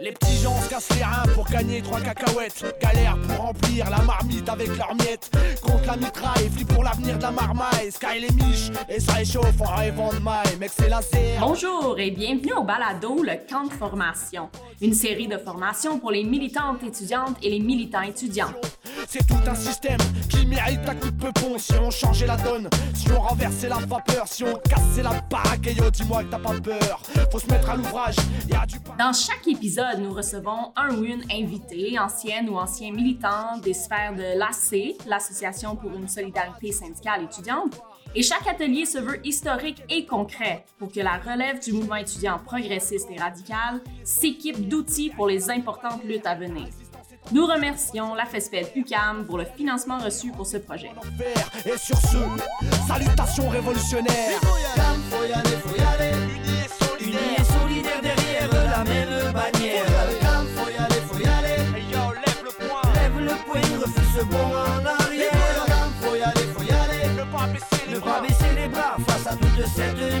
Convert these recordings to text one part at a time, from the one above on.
Les petits gens se cassent les reins pour gagner trois cacahuètes. Galère pour remplir la marmite avec leurs miettes. Contre la mitraille, flip pour l'avenir de la marmaille. Sky les miches et ça réchauffe en rêvant de maille. Mec, c'est laser. Bonjour et bienvenue au balado Le Camp de formation, une série de formations pour les militantes étudiantes et les militants étudiants. C'est tout un système qui mérite un coup de peupon. Si on changeait la donne, si on renversait la vapeur, si on cassait la baraque, et yo, dis-moi que t'as pas peur. Faut se mettre à l'ouvrage, y a du Dans chaque épisode, nous recevons un ou une invité, ancienne ou ancien militant des sphères de l'AC, l'Association pour une solidarité syndicale étudiante. Et chaque atelier se veut historique et concret pour que la relève du mouvement étudiant progressiste et radical s'équipe d'outils pour les importantes luttes à venir. Nous remercions la FESPED UCAM pour le financement reçu pour ce projet. Et sur ce, salutations révolutionnaires. Faut y aller, faut y aller. Unis et solidaires derrière la même bannière. Faut y aller, faut y aller. lève le poing. Lève le poing, refuse ce bond en arrière. Faut y aller, faut y aller. Ne pas baisser Ne pas baisser les bras face à toute cette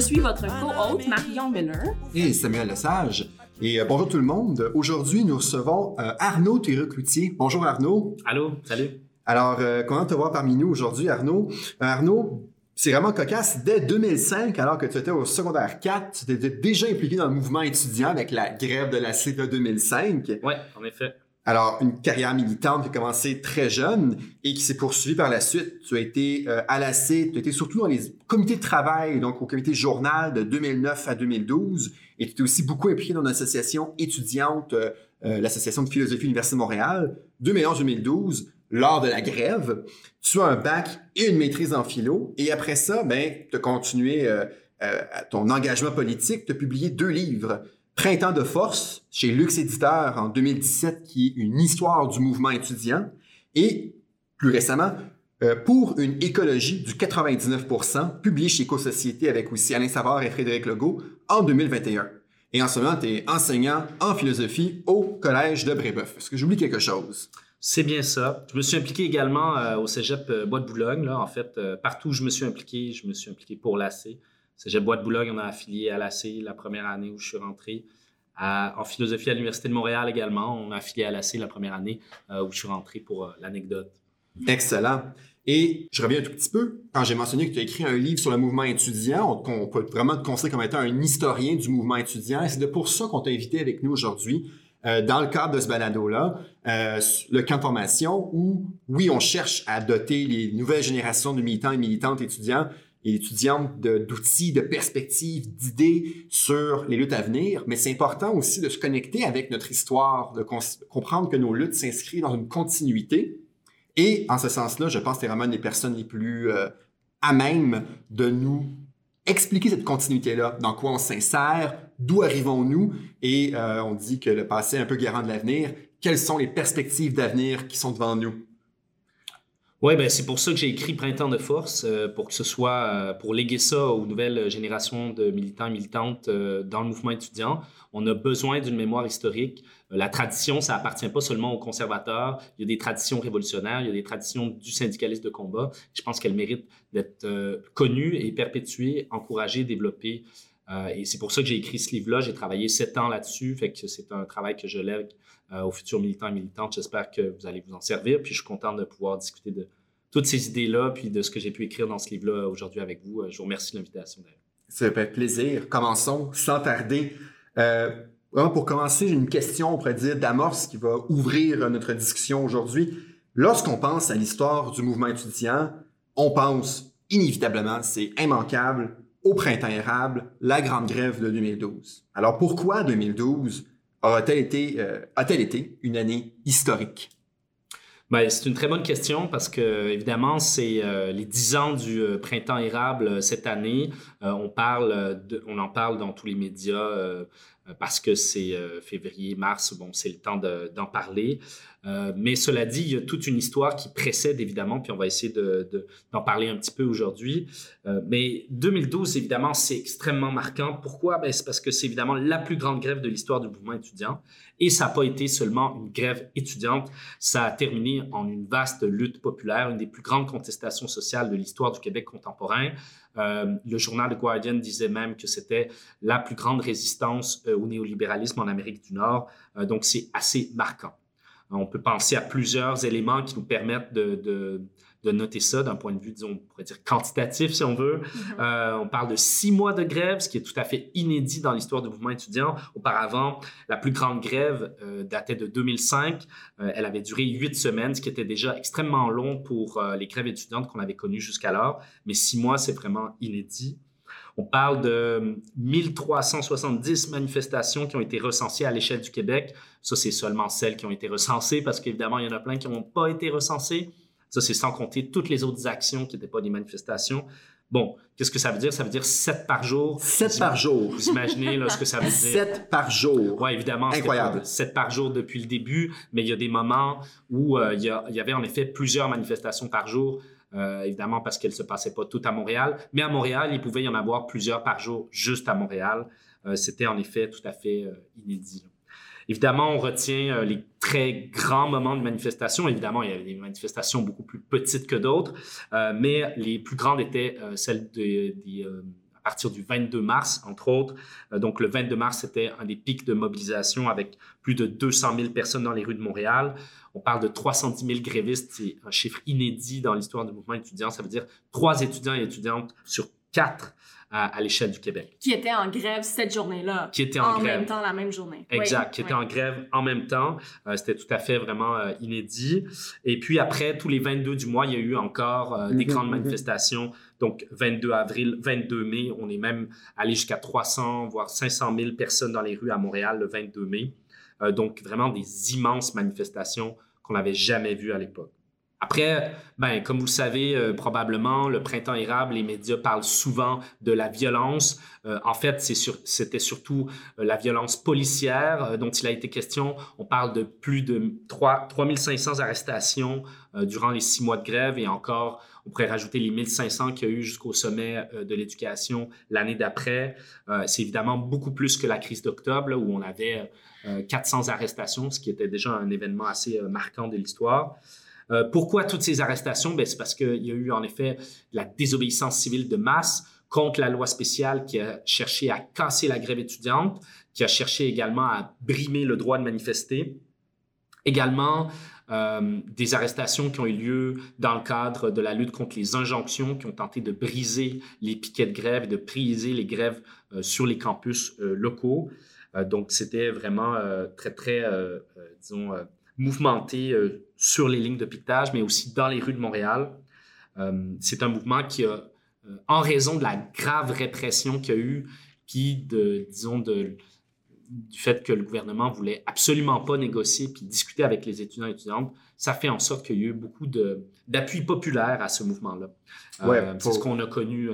je suis votre co-hôte, Marion Miller. et Samuel Lesage. Et euh, bonjour tout le monde. Aujourd'hui, nous recevons euh, Arnaud Théreux-Cloutier. Bonjour Arnaud. Allô, salut. Alors, euh, content de te voir parmi nous aujourd'hui, Arnaud? Euh, Arnaud, c'est vraiment cocasse. Dès 2005, alors que tu étais au secondaire 4, tu étais déjà impliqué dans le mouvement étudiant avec la grève de la CETA 2005. Ouais, en effet. Alors, une carrière militante qui a commencé très jeune et qui s'est poursuivie par la suite. Tu as été euh, à la C, tu as été surtout dans les comités de travail, donc au comité journal de 2009 à 2012. Et tu étais aussi beaucoup impliqué dans une association étudiante, euh, euh, l'Association de philosophie Université de Montréal, 2011-2012, lors de la grève. Tu as un bac et une maîtrise en philo. Et après ça, ben, tu as continué euh, ton engagement politique. Tu as publié deux livres. Printemps de force chez Lux Éditeur en 2017, qui est une histoire du mouvement étudiant. Et plus récemment, euh, pour une écologie du 99%, publié chez Éco-Société avec aussi Alain Savard et Frédéric Legault en 2021. Et en ce moment, tu es enseignant en philosophie au Collège de Brébeuf. Est-ce que j'oublie quelque chose? C'est bien ça. Je me suis impliqué également euh, au Cégep euh, Bois de Boulogne. Là. En fait, partout où je me suis impliqué, je me suis impliqué pour l'AC. Cégep Bois de Boulogne, on a affilié à l'AC la première année où je suis rentré. En philosophie à l'Université de Montréal également, on a affilié à l'AC la première année euh, où je suis rentré pour euh, l'anecdote. Excellent. Et je reviens un tout petit peu. Quand j'ai mentionné que tu as écrit un livre sur le mouvement étudiant, on, peut vraiment te considérer comme étant un historien du mouvement étudiant. C'est de pour ça qu'on t'a invité avec nous aujourd'hui, euh, dans le cadre de ce balado-là, le camp de formation, où, oui, on cherche à doter les nouvelles générations de militants et militantes étudiants et étudiantes de- d'outils, de, perspectives, d'idées sur les luttes à venir, mais c'est important aussi de se connecter avec notre histoire, de comprendre que nos luttes s'inscrivent dans une continuité. Et en ce sens-là, je pense que tu es vraiment une des personnes les plus euh, à même de nous expliquer cette continuité-là, dans quoi on s'insère, d'où arrivons-nous, et euh, on dit que le passé est un peu garant de l'avenir. Quelles sont les perspectives d'avenir qui sont devant nous? Oui, ben, c'est pour ça que j'ai écrit Printemps de force, euh, pour que ce soit, euh, pour léguer ça aux nouvelles générations de militants et militantes euh, dans le mouvement étudiant. On a besoin d'une mémoire historique. La tradition, ça appartient pas seulement aux conservateurs. Il y a des traditions révolutionnaires, il y a des traditions du syndicalisme de combat. Je pense qu'elles méritent d'être connues et perpétuées, encouragées, développées. Et c'est pour ça que j'ai écrit ce livre-là. J'ai travaillé sept ans là-dessus, fait que c'est un travail que je euh, aux futurs militants et militantes. J'espère que vous allez vous en servir. Puis je suis content de pouvoir discuter de toutes ces idées-là, puis de ce que j'ai pu écrire dans ce livre-là aujourd'hui avec vous. Euh, Je vous remercie de l'invitation. Ça fait plaisir. Commençons sans tarder. Euh, vraiment, pour commencer, j'ai une question, on pourrait dire, d'amorce qui va ouvrir notre discussion aujourd'hui. Lorsqu'on pense à l'histoire du mouvement étudiant, on pense inévitablement, c'est immanquable, au printemps érable, la grande grève de 2012. Alors pourquoi 2012 aura-t-elle été, euh, a-t-elle été une année historique? Ben, c'est une très bonne question parce que, évidemment, c'est euh, les 10 ans du euh, printemps érable cette année. On, parle on en parle dans tous les médias, parce que c'est février, mars, bon, c'est le temps d'en parler. Euh, mais cela dit, il y a toute une histoire qui précède évidemment, puis on va essayer d'en de, d'en parler un petit peu aujourd'hui. Euh, mais 2012, évidemment, c'est extrêmement marquant. Pourquoi? Ben, c'est parce que c'est évidemment la plus grande grève de l'histoire du mouvement étudiant. Et ça n'a pas été seulement une grève étudiante, ça a terminé en une vaste lutte populaire, une des plus grandes contestations sociales de l'histoire du Québec contemporain. Euh, le journal The Guardian disait même que c'était la plus grande résistance au néolibéralisme en Amérique du Nord. donc c'est assez marquant. On peut penser à plusieurs éléments qui nous permettent de, noter ça d'un point de vue, disons, on pourrait dire quantitatif, si on veut. Mm-hmm. Euh, on parle de six mois de grève, ce qui est tout à fait inédit dans l'histoire du mouvement étudiant. Auparavant, la plus grande grève euh, datait de 2005. Euh, elle avait duré huit semaines, ce qui était déjà extrêmement long pour les grèves étudiantes qu'on avait connues jusqu'alors. Mais six mois, c'est vraiment inédit. On parle de 1370 manifestations qui ont été recensées à l'échelle du Québec. Ça, c'est seulement celles qui ont été recensées parce qu'évidemment, il y en a plein qui n'ont pas été recensées. Ça, c'est sans compter toutes les autres actions qui n'étaient pas des manifestations. Bon, qu'est-ce que ça veut dire? Ça veut dire 7 par jour. 7 par jour. Vous imaginez là, ce que ça veut dire? 7 par jour. Oui, évidemment. Incroyable. 7 par jour depuis le début, mais il y a des moments où euh, il, y il, y avait en effet plusieurs manifestations par jour. Euh, évidemment parce qu'elle ne se passait pas toutes à Montréal. Mais à Montréal, il pouvait y en avoir plusieurs par jour juste à Montréal. Euh, c'était en effet tout à fait euh, inédit. Évidemment, on retient les très grands moments de manifestation. Évidemment, il y avait des manifestations beaucoup plus petites que d'autres, mais les plus grandes étaient celles des à partir du 22 mars, entre autres. donc, le 22 mars, c'était un des pics de mobilisation avec plus de 200 000 personnes dans les rues de Montréal. On parle de 310 000 grévistes, c'est un chiffre inédit dans l'histoire du mouvement étudiant. Ça veut dire trois étudiants et étudiantes sur quatre à, l'échelle du Québec. Qui étaient en grève cette journée-là. Qui étaient en, en grève. même temps, la même journée. Exact, qui étaient en grève en même temps. Euh, c'était tout à fait vraiment euh, inédit. Et puis après, tous les 22 du mois, il y a eu encore euh, des mhm, grandes mhm. manifestations. Donc, 22 avril, 22 mai, on est même allé jusqu'à 300, voire 500 000 personnes dans les rues à Montréal le 22 mai. Euh, donc, vraiment des immenses manifestations qu'on n'avait jamais vues à l'époque. Après, ben, comme vous le savez euh, probablement, le printemps érable, les médias parlent souvent de la violence. Euh, en fait, c'était surtout la violence policière dont il a été question. On parle de plus de 3, 3500 arrestations durant les six mois de grève et encore, on pourrait rajouter les 1500 qu'il y a eu jusqu'au sommet de l'éducation l'année d'après. C'est évidemment beaucoup plus que la crise d'octobre où on avait 400 euh, arrestations, ce qui était déjà un événement assez euh, marquant de l'histoire. Euh, pourquoi toutes ces arrestations? Ben, c'est parce qu'il y a eu en effet la désobéissance civile de masse contre la loi spéciale qui a cherché à casser la grève étudiante, qui a cherché également à brimer le droit de manifester. Également, des arrestations qui ont eu lieu dans le cadre de la lutte contre les injonctions, qui ont tenté de briser les piquets de grève et de briser les grèves sur les campus locaux. Euh, donc, c'était vraiment euh, très, très, euh, disons, mouvementé sur les lignes de piquetage, mais aussi dans les rues de Montréal. c'est un mouvement qui a, en raison de la grave répression qu'il y a eu, puis de, disons, de, du fait que le gouvernement voulait absolument pas négocier puis discuter avec les étudiants et étudiantes, ça fait en sorte qu'il y a eu beaucoup d'appui populaire à ce mouvement-là. C'est ce qu'on a connu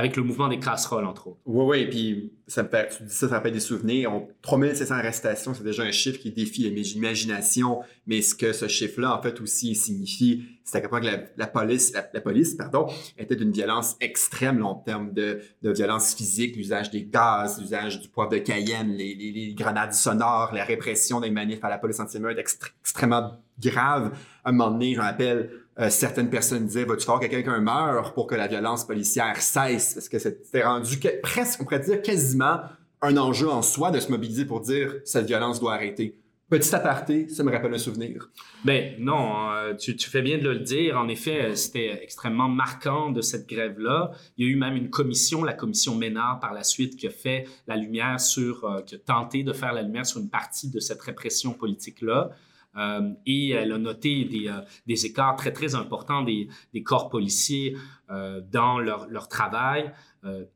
avec le mouvement des casseroles, entre autres. Oui, oui, puis ça me fait, tu dis ça, ça me fait des souvenirs. On, 3700 arrestations, c'est déjà un chiffre qui défie l'imagination, mais ce que ce chiffre-là, en fait, aussi signifie, quel point que la, police, la, police, pardon, était d'une violence extrême en termes de, violence physique, l'usage des gaz, l'usage du poivre de Cayenne, les, grenades sonores, la répression des manifs à la police anti-meurtre extrêmement grave. À un moment donné, j'en rappelle, euh, certaines personnes disaient va-tu faire que quelqu'un meure pour que la violence policière cesse? Parce que c'était rendu presque on pourrait dire quasiment un enjeu en soi de se mobiliser pour dire cette violence doit arrêter. Petit aparté, ça me rappelle un souvenir. Ben non, euh, tu, fais bien de le dire. En effet, c'était extrêmement marquant de cette grève-là. Il y a eu même une commission, la commission Ménard, par la suite, qui a fait la lumière sur, euh, qui a tenté de faire la lumière sur une partie de cette répression politique-là. Euh, et elle a noté des, euh, des, écarts très, très importants des, corps policiers euh, dans leur, travail.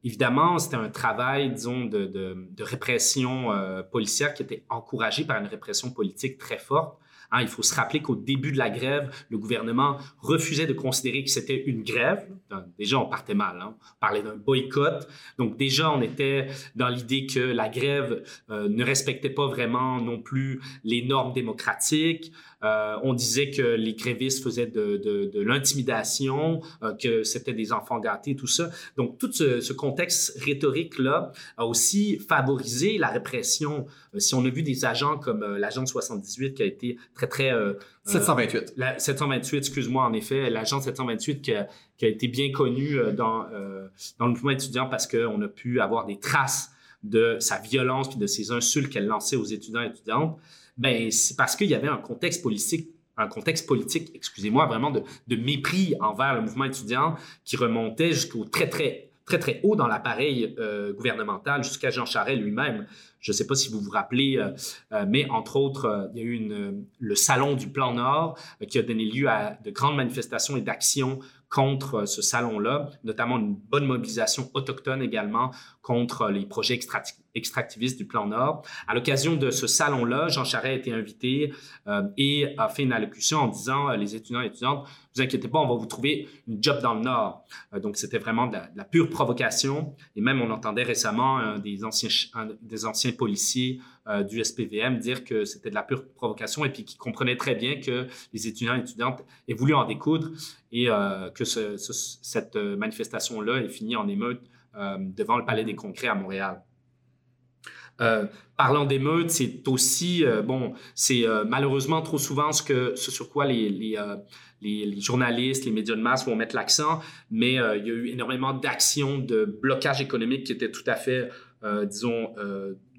évidemment, c'était un travail, disons, de répression policière qui était encouragé par une répression politique très forte. Hein, il faut se rappeler qu'au début de la grève, le gouvernement refusait de considérer que c'était une grève. Déjà, on partait mal. Hein. On parlait d'un boycott. Donc déjà, on était dans l'idée que la grève euh, ne respectait pas vraiment non plus les normes démocratiques. Euh, on disait que les grévistes faisaient de, de, de l'intimidation, euh, que c'était des enfants gâtés, tout ça. Donc, tout ce, ce contexte rhétorique-là a aussi favorisé la répression. Euh, si on a vu des agents comme euh, l'agent 78 qui a été très, très... 728. La, 728, excuse-moi, en effet, l'agent 728 qui a, qui a, été bien connu dans, dans le mouvement étudiant parce qu'on a pu avoir des traces de sa violence puis de ses insultes qu'elle lançait aux étudiants et étudiantes ben c'est parce qu'il y avait un contexte politique un contexte politique, excusez-moi, vraiment de, mépris envers le mouvement étudiant qui remontait jusqu'au très, très, très, très haut dans l'appareil euh, gouvernemental, jusqu'à Jean Charest lui-même. Je ne sais pas si vous vous rappelez, euh, euh, mais entre autres, il y a eu le Salon du Plan Nord qui a donné lieu à de grandes manifestations et d'actions contre ce salon-là, notamment une bonne mobilisation autochtone également contre les projets extractivistes du plan Nord. À l'occasion de ce salon-là, Jean Charest a été invité euh, et a fait une allocution en disant euh, les étudiants et étudiantes, vous inquiétez pas, on va vous trouver une job dans le Nord. Euh, donc c'était vraiment de la, pure provocation. Et même on entendait récemment des anciens un des anciens policiers euh, du SPVM dire que c'était de la pure provocation et puis qui comprenait très bien que les étudiants et étudiantes aient voulu en découdre et que ce, ce, cette manifestation-là est finie en émeute devant le Palais des Congrès à Montréal. Euh, parlant d'émeutes, c'est aussi, euh, bon, c'est euh, malheureusement trop souvent ce, que, ce sur quoi les, les, les, les, journalistes, les médias de masse vont mettre l'accent, mais il y a eu énormément d'actions de blocage économique qui étaient tout à fait, disons,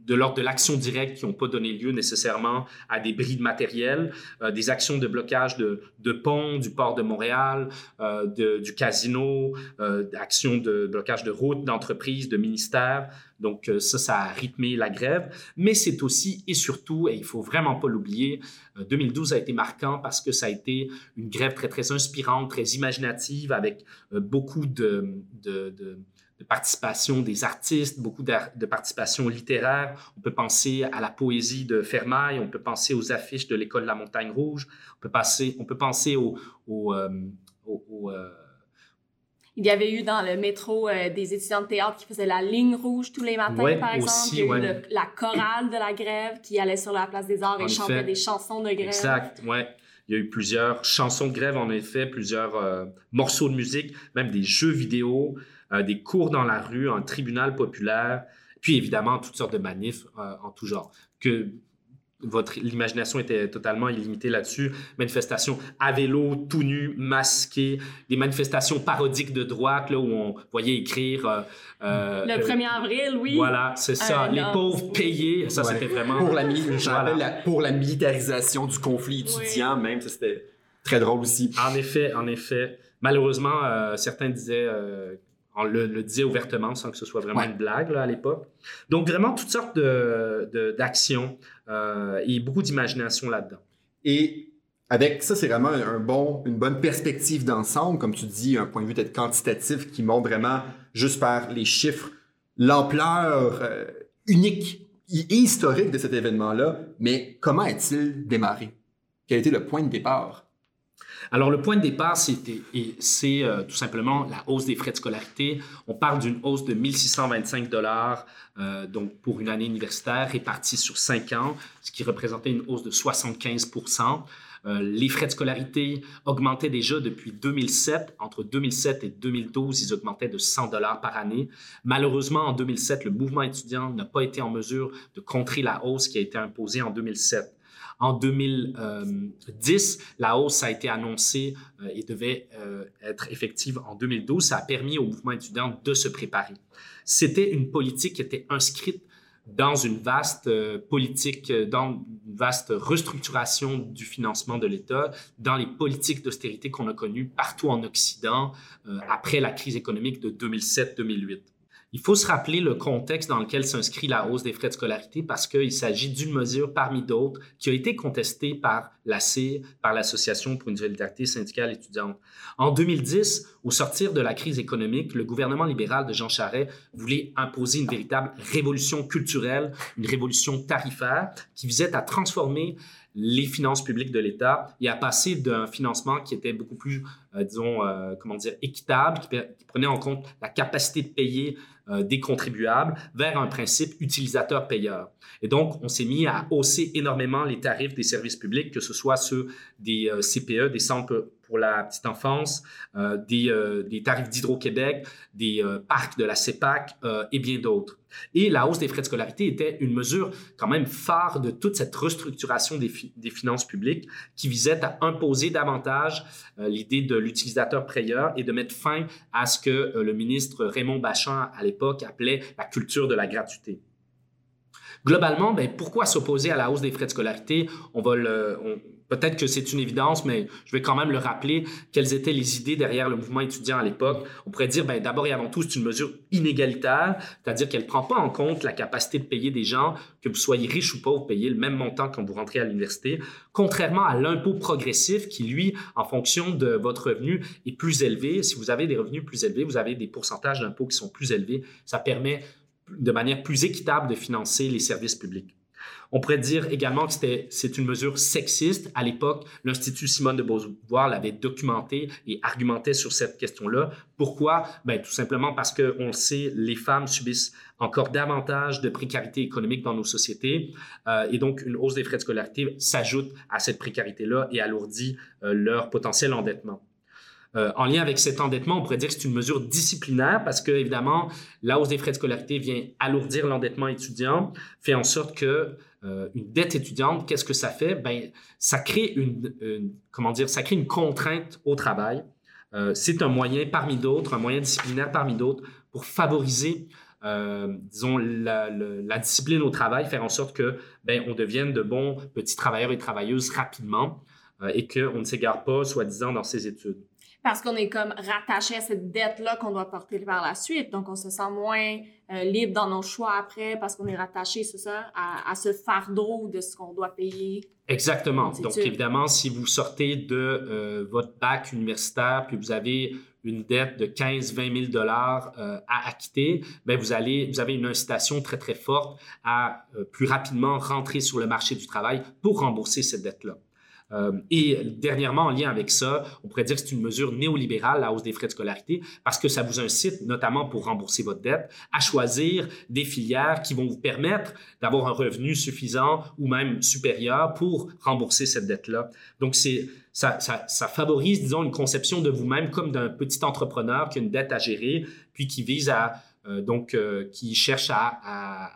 de l'ordre de l'action directe qui n'ont pas donné lieu nécessairement à des bris de matériel, euh, des actions de blocage de, de ponts du port de Montréal, euh, de, du casino, euh, d'actions de blocage de routes, d'entreprises, de ministères. Donc ça, ça a rythmé la grève. Mais c'est aussi et surtout, et il faut vraiment pas l'oublier, 2012 a été marquant parce que ça a été une grève très, très inspirante, très imaginative, avec beaucoup de, de, de de participation des artistes, beaucoup de participation littéraire. On peut penser à la poésie de Fermaille, on peut penser aux affiches de l'école de la Montagne Rouge, on peut, passer, on peut penser au... au, euh, au, euh... Il y avait eu dans le métro euh, des étudiants de théâtre qui faisaient la ligne rouge tous les matins, ouais, par exemple. Aussi, Il y a eu ouais. le, la chorale de la grève qui allait sur la place des arts En et chantait des chansons de grève. Exact, ouais. Il y a eu plusieurs chansons de grève, en effet, plusieurs morceaux de musique, même des jeux vidéo, euh, des cours dans la rue, un tribunal populaire, puis évidemment toutes sortes de manifs euh, en tout genre. Que votre l'imagination était totalement illimitée là-dessus. Manifestations à vélo, tout nu, masqué, des manifestations parodiques de droite là où on voyait écrire euh, euh, Le 1er avril, oui. Voilà, c'est ça. Les pauvres payés, ça Ouais. c'était vraiment Pour la, Voilà. pour la militarisation du conflit étudiant, même, ça c'était très drôle aussi. En effet, en effet. Malheureusement, euh, certains disaient, euh, on le, le disait ouvertement sans que ce soit vraiment Ouais. une blague là, à l'époque. Donc vraiment toutes sortes de, de- d'actions euh, et beaucoup d'imagination là-dedans. Et avec ça, c'est vraiment un bon, une bonne perspective d'ensemble, comme tu dis, un point de vue peut-être quantitatif qui montre vraiment, juste par les chiffres, l'ampleur euh, unique et historique de cet événement-là. Mais comment a-t-il démarré? Quel a été le point de départ? Alors, le point de départ, c'est euh, tout simplement la hausse des frais de scolarité. On parle d'une hausse de 1625 dollars euh, pour une année universitaire répartie sur cinq ans, ce qui représentait une hausse de 75% euh, Les frais de scolarité augmentaient déjà depuis 2007. Entre 2007 et 2012, ils augmentaient de 100 dollars par année. Malheureusement, en 2007, le mouvement étudiant n'a pas été en mesure de contrer la hausse qui a été imposée en 2007. En 2010, la hausse a été annoncée euh, et devait euh, être effective en 2012. Ça a permis au mouvement étudiant de se préparer. C'était une politique qui était inscrite dans une vaste euh, politique, euh, dans une vaste restructuration du financement de l'État, dans les politiques d'austérité qu'on a connues partout en Occident euh, après la crise économique de 2007-2008. Il faut se rappeler le contexte dans lequel s'inscrit la hausse des frais de scolarité parce qu'il s'agit d'une mesure parmi d'autres qui a été contestée par la CIR, par l'Association pour une solidarité syndicale étudiante. En 2010, au sortir de la crise économique, le gouvernement libéral de Jean Charest voulait imposer une véritable révolution culturelle, une révolution tarifaire qui visait à transformer les finances publiques de l'État et à passer d'un financement qui était beaucoup plus, euh, disons, euh, comment dire, équitable, qui, prenait en compte la capacité de payer euh, des contribuables, vers un principe utilisateur-payeur. Et donc, on s'est mis à hausser énormément les tarifs des services publics, que ce soit ceux des CPE, des centres pour la petite enfance, euh, des, euh, des, tarifs d'Hydro-Québec, des euh, parcs de la CEPAC et bien d'autres. Et la hausse des frais de scolarité était une mesure quand même phare de toute cette restructuration des, des finances publiques qui visait à imposer davantage l'idée de l'utilisateur-payeur et de mettre fin à ce que le ministre Raymond Bachand, à l'époque, appelait la culture de la gratuité. Globalement, ben, pourquoi s'opposer à la hausse des frais de scolarité? On va le, peut-être que c'est une évidence, mais je vais quand même le rappeler, quelles étaient les idées derrière le mouvement étudiant à l'époque. On pourrait dire, ben, d'abord et avant tout, c'est une mesure inégalitaire, c'est-à-dire qu'elle ne prend pas en compte la capacité de payer des gens, que vous soyez riche ou vous payez le même montant quand vous rentrez à l'université, contrairement à l'impôt progressif qui, lui, en fonction de votre revenu, est plus élevé. Si vous avez des revenus plus élevés, vous avez des pourcentages d'impôts qui sont plus élevés. Ça permet de manière plus équitable de financer les services publics. On pourrait dire également que c'est une mesure sexiste. À l'époque, l'Institut Simone de Beauvoir l'avait documenté et argumentait sur cette question-là. Pourquoi? Ben, tout simplement parce qu'on le sait, les femmes subissent encore davantage de précarité économique dans nos sociétés. Euh, et donc, une hausse des frais de scolarité s'ajoute à cette précarité-là et alourdit euh, leur potentiel endettement. Euh, en lien avec cet endettement, on pourrait dire que c'est une mesure disciplinaire parce que, évidemment, la hausse des frais de scolarité vient alourdir l'endettement étudiant, fait en sorte que euh, une dette étudiante, qu'est-ce que ça fait? Ben, ça crée une, comment dire, ça crée une contrainte au travail. Euh, c'est un moyen parmi d'autres, un moyen disciplinaire parmi d'autres pour favoriser disons, la, discipline au travail, faire en sorte que ben, on devienne de bons petits travailleurs et travailleuses rapidement et qu'on ne s'égare pas, soi-disant, dans ses études parce qu'on est comme rattaché à cette dette-là qu'on doit porter par la suite. Donc, on se sent moins euh, libre dans nos choix après parce qu'on est rattaché, c'est ça, à, ce fardeau de ce qu'on doit payer. Exactement. Donc, évidemment, si vous sortez de euh, votre bac universitaire puis vous avez une dette de 15-20 000 dollars euh, à acquitter, ben vous allez, vous avez une incitation très très forte à plus rapidement rentrer sur le marché du travail pour rembourser cette dette-là. Euh, et dernièrement, en lien avec ça, on pourrait dire que c'est une mesure néolibérale, la hausse des frais de scolarité, parce que ça vous incite, notamment pour rembourser votre dette, à choisir des filières qui vont vous permettre d'avoir un revenu suffisant ou même supérieur pour rembourser cette dette-là. Donc, c'est ça, favorise, disons, une conception de vous-même comme d'un petit entrepreneur qui a une dette à gérer, puis qui vise à, euh, donc, euh, qui cherche à,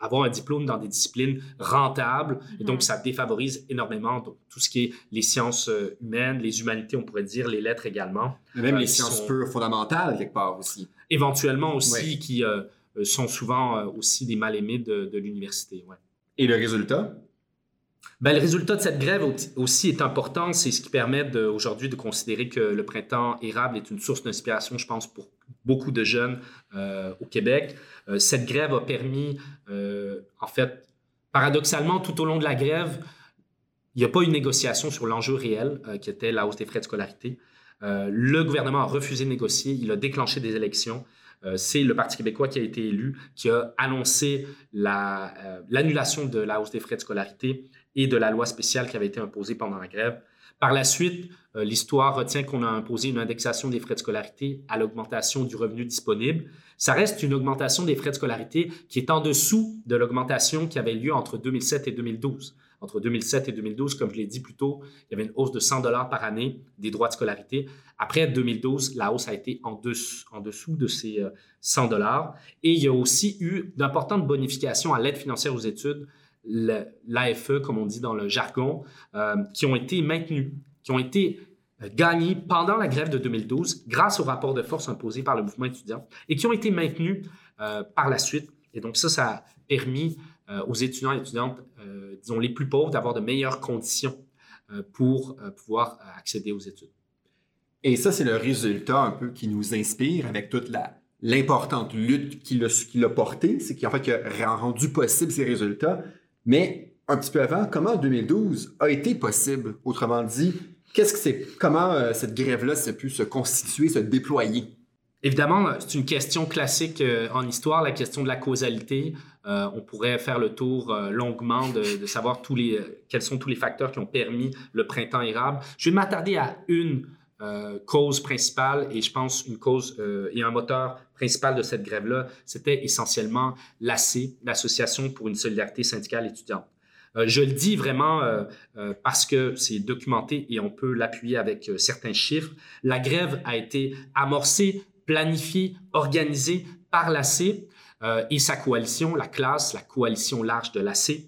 avoir un diplôme dans des disciplines rentables. Et donc, mhm. ça défavorise énormément tout ce qui est les sciences euh, humaines, les humanités, on pourrait dire, les lettres également. même les euh, sciences pures fondamentales, quelque part aussi. Éventuellement aussi, qui euh, sont souvent aussi des mal-aimés de, l'université. Ouais. Et le résultat? Ben, le résultat de cette grève aussi est important. C'est ce qui permet aujourd'hui de considérer que le printemps érable est une source d'inspiration, je pense, pour beaucoup de jeunes au Québec. Euh, cette grève a permis, euh, en fait, paradoxalement, tout au long de la grève, il n'y a pas eu de négociation sur l'enjeu réel euh, qui était la hausse des frais de scolarité. le gouvernement a refusé de négocier, il a déclenché des élections. c'est le Parti québécois qui a été élu, qui a annoncé l'annulation de la hausse des frais de scolarité et de la loi spéciale qui avait été imposée pendant la grève. Par la suite, l'histoire retient qu'on a imposé une indexation des frais de scolarité à l'augmentation du revenu disponible ça reste une augmentation des frais de scolarité qui est en dessous de l'augmentation qui avait lieu entre 2007 et 2012. Entre 2007 et 2012, comme je l'ai dit plus tôt, il y avait une hausse de 100 dollars par année des droits de scolarité. Après 2012, la hausse a été en dessous, en dessous de ces 100 euh, dollars. Et il y a aussi eu d'importantes bonifications à l'aide financière aux études, l'AFE, comme on dit dans le jargon, euh, qui ont été maintenues, qui ont été gagnés pendant la grève de 2012 grâce au rapport de force imposé par le mouvement étudiant et qui ont été maintenus euh, par la suite. Et donc ça, ça a permis euh, aux étudiants et étudiantes, euh, disons les plus pauvres, d'avoir de meilleures conditions pour pouvoir accéder aux études. Et ça, c'est le résultat un peu qui nous inspire avec toute la, l'importante lutte qu'il a, qu'il a portée, c'est qu'en fait, qui a rendu possible ces résultats. Mais un petit peu avant, comment 2012 a été possible? Autrement dit, Qu'est-ce que c'est Comment euh, cette grève-là s'est pu se constituer, se déployer? Évidemment, c'est une question classique euh, en histoire, la question de la causalité. Euh, on pourrait faire le tour euh, longuement de, savoir quels sont tous les facteurs qui ont permis le printemps érable. Je vais m'attarder à une cause principale et je pense une cause et un moteur principal de cette grève-là, c'était essentiellement l'AC, l'Association pour une solidarité syndicale étudiante. je le dis vraiment parce que c'est documenté et on peut l'appuyer avec certains chiffres. La grève a été amorcée planifié, organisé par l'AC euh, et sa coalition, la classe, la coalition large de l'AC.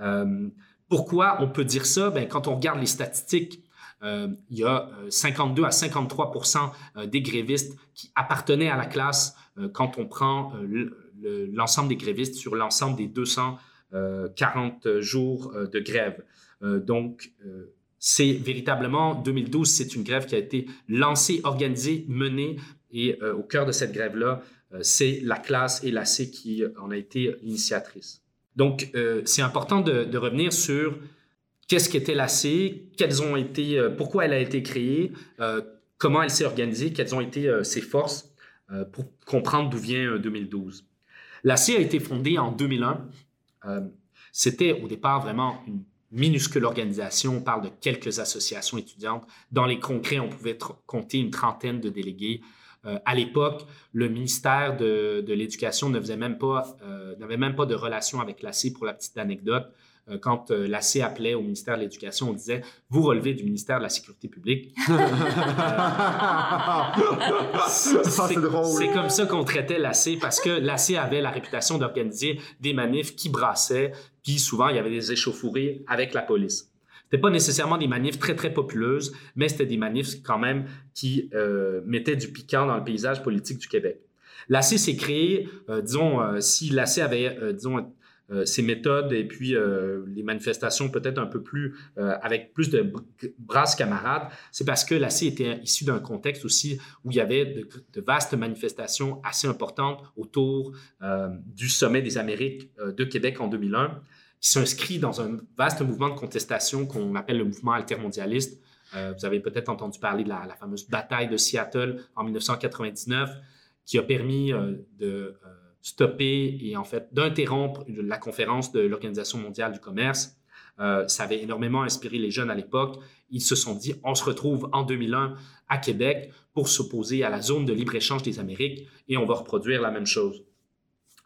Euh, pourquoi on peut dire ça? Ben, quand on regarde les statistiques, euh, il y a 52 à 53% des grévistes qui appartenaient à la classe quand on prend l'ensemble des grévistes sur l'ensemble des 240 jours de grève. donc, c'est véritablement 2012, c'est une grève qui a été lancée, organisée, menée et euh, au cœur de cette grève-là, euh, c'est la classe et l'AC qui en a été initiatrice. Donc, euh, c'est important de, revenir sur qu'est-ce qu'était l'AC, quelles ont été, pourquoi elle a été créée, comment elle s'est organisée, quelles ont été ses forces pour comprendre d'où vient 2012. L'AC a été fondée en 2001. C'était au départ vraiment une minuscule organisation. On parle de quelques associations étudiantes. Dans les concrets, on pouvait compter une trentaine de délégués. Euh, à l'époque, le ministère de, l'Éducation ne faisait même pas, euh, n'avait même pas de relation avec l'AC pour la petite anecdote. Euh, quand l'AC appelait au ministère de l'Éducation, on disait Vous relevez du ministère de la Sécurité publique. c'est comme ça qu'on traitait l'AC parce que l'AC avait la réputation d'organiser des manifs qui brassaient, puis souvent il y avait des échauffourées avec la police. C'était pas nécessairement des manifs très, très populeuses, mais c'était des manifs quand même qui euh, mettaient du piquant dans le paysage politique du Québec. L'AC s'est créé, euh, disons, euh, si l'AC avait, disons, ses méthodes et puis les manifestations peut-être un peu plus, avec plus de brasses camarades, c'est parce que l'AC était issu d'un contexte aussi où il y avait de, vastes manifestations assez importantes autour du sommet des Amériques de Québec en 2001 qui s'inscrit dans un vaste mouvement de contestation qu'on appelle le mouvement altermondialiste. Euh, vous avez peut-être entendu parler de la, fameuse bataille de Seattle en 1999, qui a permis euh, de euh, stopper et en fait d'interrompre la conférence de l'Organisation mondiale du commerce. ça avait énormément inspiré les jeunes à l'époque. Ils se sont dit, on se retrouve en 2001 à Québec pour s'opposer à la zone de libre-échange des Amériques et on va reproduire la même chose.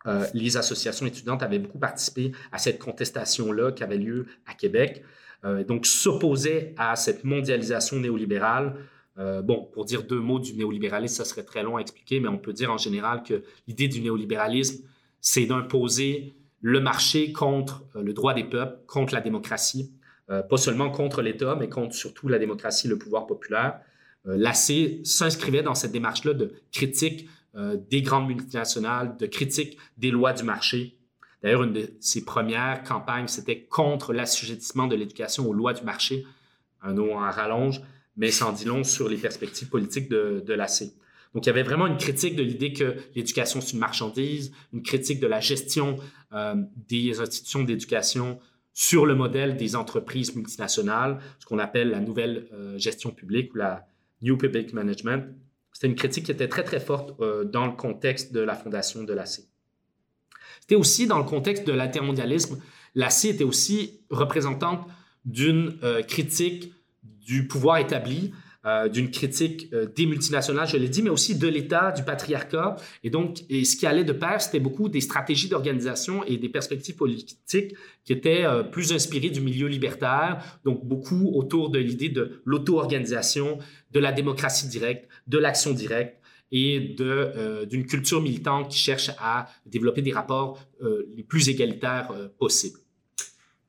Euh, les associations étudiantes avaient beaucoup participé à cette contestation-là qui avait lieu à Québec. Euh, donc, s'opposaient à cette mondialisation néolibérale. Euh, bon, pour dire deux mots du néolibéralisme, ça serait très long à expliquer, mais on peut dire en général que l'idée du néolibéralisme, c'est d'imposer le marché contre le droit des peuples, contre la démocratie, pas seulement contre l'État, mais contre surtout la démocratie, le pouvoir populaire. L'AC s'inscrivait dans cette démarche-là de critique euh, des grandes multinationales, de critique des lois du marché. D'ailleurs, une de ses premières campagnes, c'était contre l'assujettissement de l'éducation aux lois du marché, un nom en rallonge, mais sans dit long sur les perspectives politiques de, l'AC. Donc, il y avait vraiment une critique de l'idée que l'éducation, c'est une marchandise, une critique de la gestion euh, des institutions d'éducation sur le modèle des entreprises multinationales, ce qu'on appelle la nouvelle euh, gestion publique ou la New Public Management. C'était une critique qui était très, très forte euh, dans le contexte de la fondation de l'AC. C'était aussi dans le contexte de l'intermondialisme. L'AC était aussi représentante d'une critique du pouvoir établi, euh, d'une critique euh, des multinationales, je l'ai dit, mais aussi de l'État, du patriarcat. Et donc, et ce qui allait de pair, c'était beaucoup des stratégies d'organisation et des perspectives politiques qui étaient euh, plus inspirées du milieu libertaire, donc beaucoup autour de l'idée de l'auto-organisation, de la démocratie directe, de l'action directe et d'une culture militante qui cherche à développer des rapports les plus égalitaires possibles.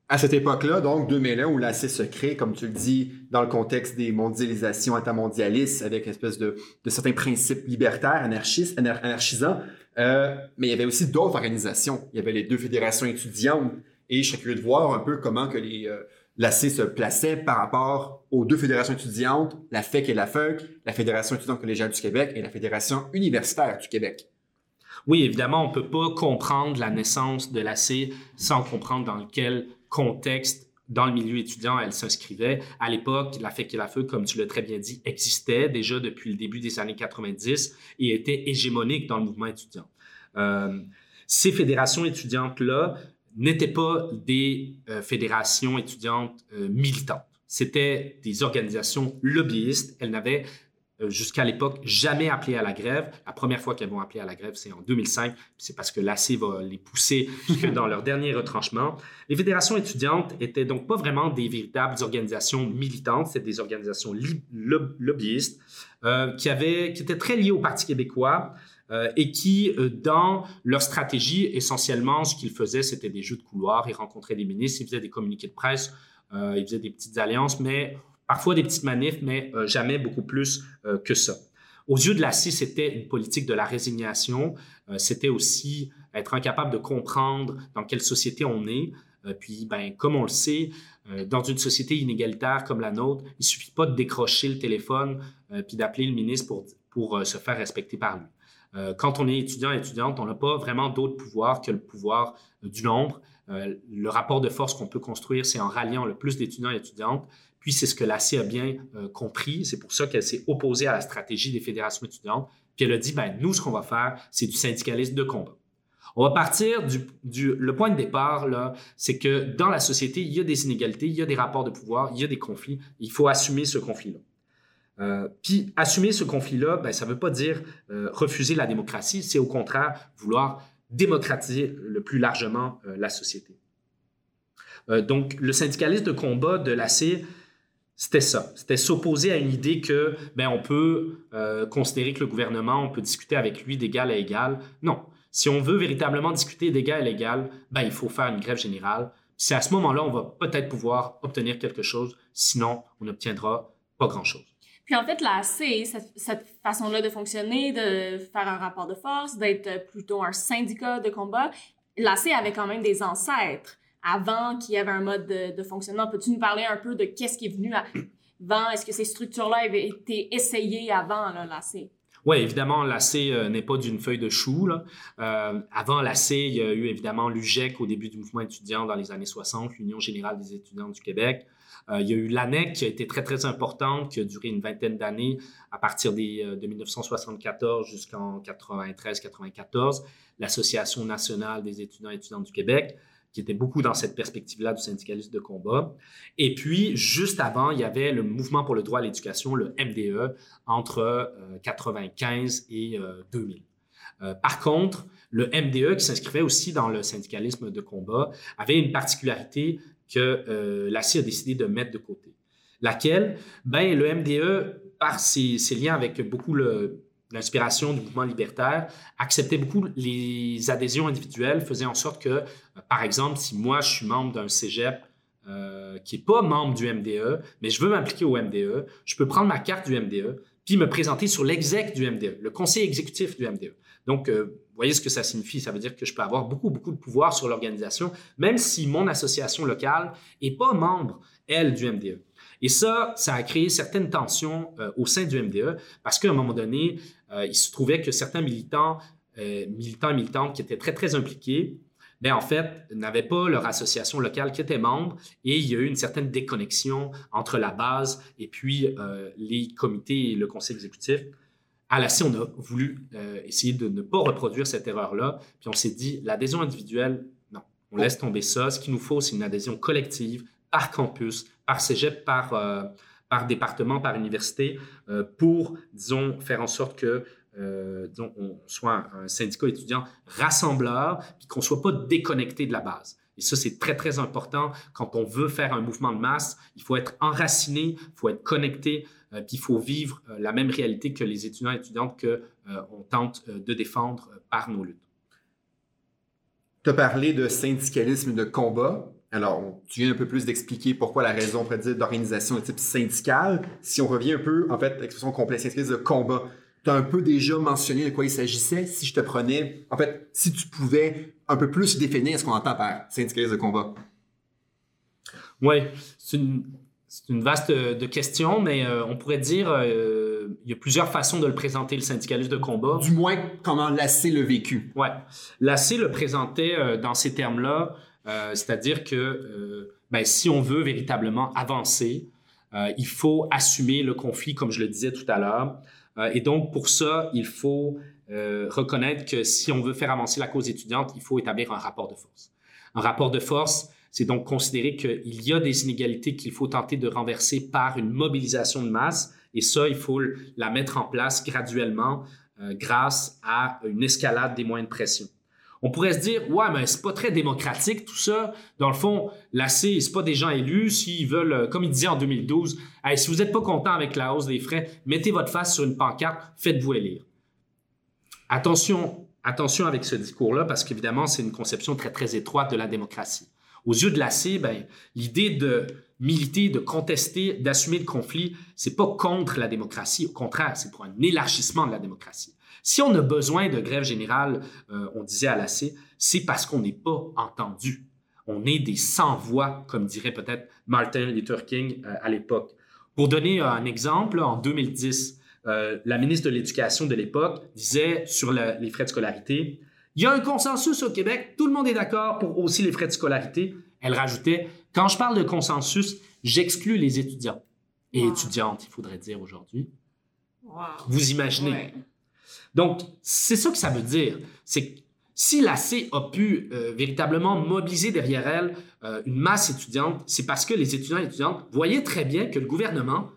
À cette époque-là, donc 2001, où l'AC se crée, comme tu le dis, dans le contexte des mondialisations intermondialistes, avec une espèce de, certains principes libertaires, anarchistes, anarchisants, euh, mais il y avait aussi d'autres organisations. Il y avait les deux fédérations étudiantes, et je serais curieux de voir un peu comment que euh, l'AC se plaçait par rapport aux deux fédérations étudiantes, la FEC et la FEUC, la Fédération étudiante collégiale du Québec et la Fédération universitaire du Québec. Oui, évidemment, on ne peut pas comprendre la naissance de l'AC sans comprendre dans lequel contexte dans le milieu étudiant, elle s'inscrivait. À l'époque, la FEC et la FEU, comme tu l'as très bien dit, existait déjà depuis le début des années 90 et était hégémonique dans le mouvement étudiant. Euh, ces fédérations étudiantes-là n'étaient pas des euh, fédérations étudiantes euh, militantes. C'était des organisations lobbyistes. Elles n'avaient jusqu'à l'époque jamais appelé à la grève. La première fois qu'elles vont appeler à la grève, c'est en 2005. C'est parce que l'AC va les pousser dans leur dernier retranchement. Les fédérations étudiantes étaient donc pas vraiment des véritables organisations militantes, c'était des organisations lobbyistes euh, qui étaient très liées au Parti québécois. Euh, et qui, dans leur stratégie, essentiellement, ce qu'ils faisaient, c'était des jeux de couloir. Ils rencontraient des ministres, ils faisaient des communiqués de presse, ils faisaient des petites alliances, mais parfois des petites manifs, mais euh, jamais beaucoup plus euh, que ça. Aux yeux de la CIE, c'était une politique de la résignation. Euh, c'était aussi être incapable de comprendre dans quelle société on est. puis, ben, comme on le sait, dans une société inégalitaire comme la nôtre, il suffit pas de décrocher le téléphone puis d'appeler le ministre pour, pour se faire respecter par lui. quand on est étudiant et étudiante, on n'a pas vraiment d'autre pouvoir que le pouvoir du nombre. le rapport de force qu'on peut construire, c'est en ralliant le plus d'étudiants et étudiantes. Puis c'est ce que l'AC a bien euh, compris. C'est pour ça qu'elle s'est opposée à la stratégie des fédérations étudiantes. Puis elle a dit, ben, nous, ce qu'on va faire, c'est du syndicalisme de combat. On va partir du, point de départ, là, c'est que dans la société, il y a des inégalités, il y a des rapports de pouvoir, il y a des conflits. Il faut assumer ce conflit-là. Euh, puis assumer ce conflit-là, ben, ça ne veut pas dire euh, refuser la démocratie, c'est au contraire vouloir démocratiser le plus largement la société. donc, le syndicalisme de combat de l'AC, c'était ça. C'était s'opposer à une idée que, ben, on peut euh, considérer que le gouvernement, on peut discuter avec lui d'égal à égal. Non. Si on veut véritablement discuter d'égal à égal, ben, il faut faire une grève générale. C'est à ce moment-là, on va peut-être pouvoir obtenir quelque chose. Sinon, on n'obtiendra pas grand-chose. Puis en fait, la C, cette, cette façon-là de fonctionner, de faire un rapport de force, d'être plutôt un syndicat de combat, la C avait quand même des ancêtres avant qu'il y avait un mode de, fonctionnement. Peux-tu nous parler un peu de qu'est-ce qui est venu avant? Est-ce que ces structures-là avaient été essayées avant l'AC? Oui, évidemment, l'AC euh, n'est pas d'une feuille de chou. Euh, avant l'AC, il y a eu évidemment l'UGEC au début du mouvement étudiant dans les années 60, l'Union générale des étudiants du Québec. Euh, il y a eu l'ANEC qui a été très, très importante, qui a duré une vingtaine d'années à partir des, de 1974 jusqu'en 93-94, l'Association nationale des étudiants et étudiantes du Québec qui était beaucoup dans cette perspective-là du syndicalisme de combat. Et puis, juste avant, il y avait le Mouvement pour le droit à l'éducation, le MDE, entre 1995 euh, et 2000. Euh, euh, par contre, le MDE, qui s'inscrivait aussi dans le syndicalisme de combat, avait une particularité que l'ACI a décidé de mettre de côté. Laquelle? Ben, le MDE, par ses, ses liens avec beaucoup le, l'inspiration du mouvement libertaire, acceptait beaucoup les adhésions individuelles, faisait en sorte que, euh, par exemple, si moi je suis membre d'un cégep euh, qui n'est pas membre du MDE, mais je veux m'impliquer au MDE, je peux prendre ma carte du MDE puis me présenter sur l'exec du MDE, le conseil exécutif du MDE. Donc, euh, voyez ce que ça signifie. Ça veut dire que je peux avoir beaucoup, beaucoup de pouvoir sur l'organisation, même si mon association locale n'est pas membre, elle, du MDE. Et ça, ça a créé certaines tensions au sein du MDE parce qu'à un moment donné, euh, il se trouvait que certains militants, euh, militants et militantes qui étaient très, très impliqués, ben, en fait, n'avaient pas leur association locale qui était membre et il y a eu une certaine déconnexion entre la base et puis euh, les comités et le conseil exécutif. À la C, on a voulu essayer de ne pas reproduire cette erreur-là, puis on s'est dit, l'adhésion individuelle, non, on laisse tomber ça. Ce qu'il nous faut, c'est une adhésion collective par campus, par cégep, par par département, par université, euh, pour, disons, faire en sorte que euh, disons, on soit un, syndicat étudiant rassembleur, puis qu'on ne soit pas déconnecté de la base. Et ça, c'est très, très important. Quand on veut faire un mouvement de masse, il faut être enraciné, il faut être connecté, euh, puis il faut vivre la même réalité que les étudiants et étudiantes qu'on tente de défendre par nos luttes. Tu as parlé de syndicalisme de combat. Alors, tu viens un peu plus d'expliquer pourquoi la raison, on pourrait dire, d'organisation de type syndical. Si on revient un peu, en fait, l'expression complète, syndicalisme de combat, tu as un peu déjà mentionné de quoi il s'agissait. Si je te prenais, en fait, si tu pouvais un peu plus définir ce qu'on entend par syndicalisme de combat. Oui, c'est une, vaste euh, de question, mais euh, on pourrait dire euh, il y a plusieurs façons de le présenter, le syndicalisme de combat. Du moins, comment Lassé le vécu. Oui. Lassé le présentait dans ces termes-là. Euh, c'est-à-dire que euh, ben, si on veut véritablement avancer, euh, il faut assumer le conflit, comme je le disais tout à l'heure. Euh, et donc, pour ça, il faut euh, reconnaître que si on veut faire avancer la cause étudiante, il faut établir un rapport de force. Un rapport de force, c'est donc considérer qu'il y a des inégalités qu'il faut tenter de renverser par une mobilisation de masse. Et ça, il faut la mettre en place graduellement grâce à une escalade des moyens de pression. On pourrait se dire, ouais, mais c'est pas très démocratique tout ça. Dans le fond, la C, c'est pas des gens élus. S'ils veulent, euh, comme il disait en 2012, si vous n'êtes pas content avec la hausse des frais, mettez votre face sur une pancarte, faites-vous élire. Attention, attention avec ce discours-là, parce qu'évidemment, c'est une conception très, très étroite de la démocratie. Aux yeux de la ben, l'idée de militer, de contester, d'assumer le conflit, c'est pas contre la démocratie. Au contraire, c'est pour un élargissement de la démocratie. Si on a besoin de grève générale, euh, on disait à l'AC, c'est parce qu'on n'est pas entendu. On est des sans-voix, comme dirait peut-être Martin Luther King euh, à l'époque. Pour donner un exemple, en 2010, euh, la ministre de l'Éducation de l'époque disait sur les frais de scolarité, il y a un consensus au Québec, tout le monde est d'accord pour aussi les frais de scolarité. Elle rajoutait, quand je parle de consensus, j'exclus les étudiants et étudiantes, il faudrait dire aujourd'hui. Vous imaginez. Donc, c'est ça que ça veut dire. C'est si la C a pu euh, véritablement mobiliser derrière elle euh, une masse étudiante, c'est parce que les étudiants et étudiantes voyaient très bien que le gouvernement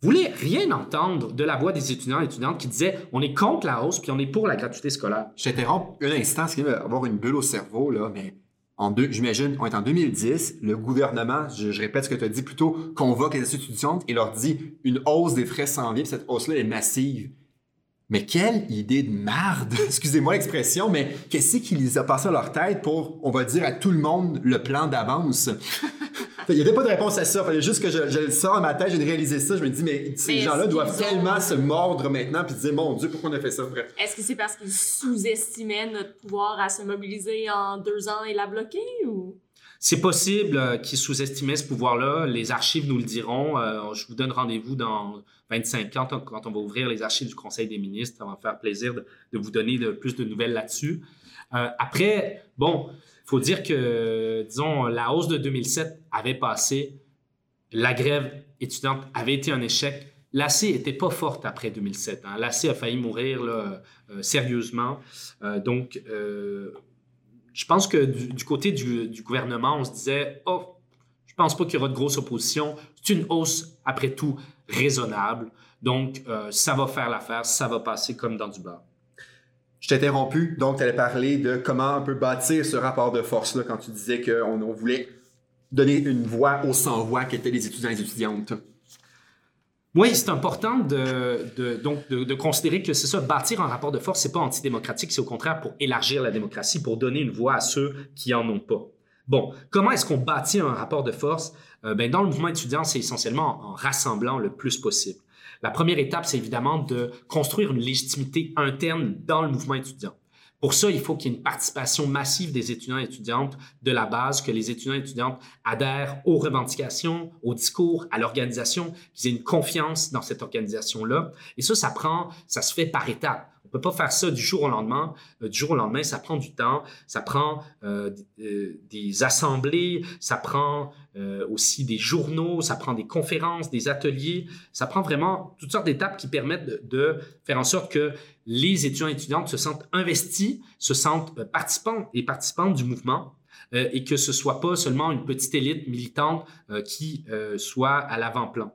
voulait rien entendre de la voix des étudiants et étudiantes qui disaient on est contre la hausse puis on est pour la gratuité scolaire. Je t'interromps un instant, ce qui va avoir une bulle au cerveau, là, mais en j'imagine, on est en 2010, le gouvernement, je, répète ce que tu as dit plutôt, convoque les étudiantes et leur dit une hausse des frais s'en vient, cette hausse-là est massive. Mais quelle idée de merde! Excusez-moi l'expression, mais qu'est-ce qui les a passé à leur tête pour, on va dire à tout le monde, le plan d'avance? Il n'y avait pas de réponse à ça. Il fallait juste que je, je le sors dans ma tête, j'ai réalisé ça. Je me dis, mais ces gens-là doivent tellement se mordre maintenant puis dire, mon Dieu, pourquoi on a fait ça? Est-ce que c'est parce qu'ils sous-estimaient notre pouvoir à se mobiliser en deux ans et la bloquer ou? C'est possible euh, qu'ils sous-estimaient ce pouvoir-là. Les archives nous le diront. Euh, je vous donne rendez-vous dans 25 ans quand on va ouvrir les archives du Conseil des ministres. Ça va me faire plaisir de, vous donner plus de nouvelles là-dessus. Euh, après, bon, il faut dire que, disons, la hausse de 2007 avait passé. La grève étudiante avait été un échec. L'AC n'était pas forte après 2007. Hein. L'AC a failli mourir sérieusement. donc, je pense que du, côté du, gouvernement, on se disait, oh, je pense pas qu'il y aura de grosse opposition. C'est une hausse, après tout, raisonnable. Donc, euh, ça va faire l'affaire, ça va passer comme dans du beurre. Je t'ai interrompu, donc tu allais parler de comment on peut bâtir ce rapport de force-là quand tu disais qu'on on voulait donner une voix aux sans-voix qui étaient les étudiants et les étudiantes. Oui, c'est important de, donc de, considérer que c'est ça, bâtir un rapport de force, c'est pas antidémocratique, c'est au contraire pour élargir la démocratie, pour donner une voix à ceux qui en ont pas. Bon, comment est-ce qu'on bâtit un rapport de force? Euh, ben, dans le mouvement étudiant, c'est essentiellement en rassemblant le plus possible. La première étape, c'est évidemment de construire une légitimité interne dans le mouvement étudiant. Pour ça, il faut qu'il y ait une participation massive des étudiants et étudiantes de la base, que les étudiants et étudiantes adhèrent aux revendications, au discours, à l'organisation, qu'ils aient une confiance dans cette organisation-là. Et ça, ça prend, ça se fait par étapes peut pas faire ça du jour au lendemain. Euh, du jour au lendemain, ça prend du temps, ça prend euh, euh, des assemblées, ça prend aussi des journaux, ça prend des conférences, des ateliers, ça prend vraiment toutes sortes d'étapes qui permettent de, faire en sorte que les étudiants et étudiantes se sentent investis, se sentent participants et participantes du mouvement et que ce soit pas seulement une petite élite militante qui soit à l'avant-plan.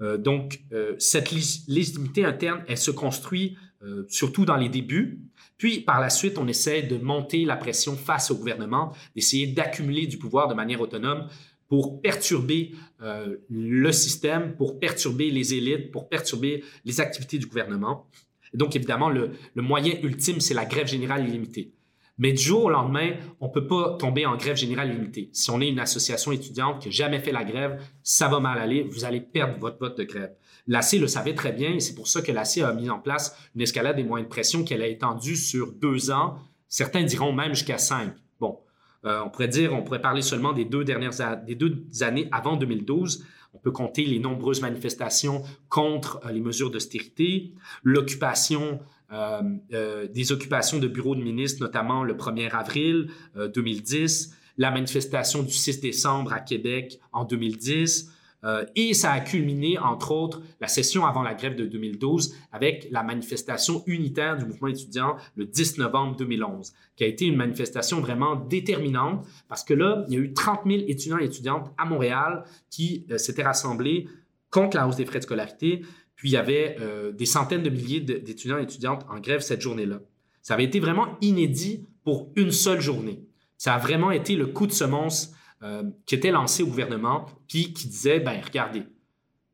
donc, cette légitimité interne, elle se construit euh, surtout dans les débuts. Puis, par la suite, on essaie de monter la pression face au gouvernement, d'essayer d'accumuler du pouvoir de manière autonome pour perturber euh, le système, pour perturber les élites, pour perturber les activités du gouvernement. donc, évidemment, le, le moyen ultime, c'est la grève générale illimitée. Mais du jour au lendemain, on ne peut pas tomber en grève générale illimitée. Si on est une association étudiante qui n'a jamais fait la grève, ça va mal aller, vous allez perdre votre vote de grève. L'AC le savait très bien et c'est pour ça que l'AC a mis en place une escalade des moyens de pression qu'elle a étendue sur deux ans. Certains diront même jusqu'à cinq. Bon, euh, on pourrait dire, on pourrait parler seulement des deux dernières des années avant 2012. On peut compter les nombreuses manifestations contre euh, les mesures d'austérité, l'occupation euh, des occupations de bureaux de ministres, notamment le 1er avril 2010, la manifestation du 6 décembre à Québec en 2010. Euh, et ça a culminé, entre autres, la session avant la grève de 2012 avec la manifestation unitaire du mouvement étudiant le 10 novembre 2011, qui a été une manifestation vraiment déterminante parce que là, il y a eu 30 000 étudiants et étudiantes à Montréal qui euh, s'étaient rassemblés contre la hausse des frais de scolarité. Puis il y avait euh, des centaines de milliers d'étudiants et étudiantes en grève cette journée-là. Ça avait été vraiment inédit pour une seule journée. Ça a vraiment été le coup de semonce euh, qui était lancé au gouvernement, puis qui disait, ben regardez,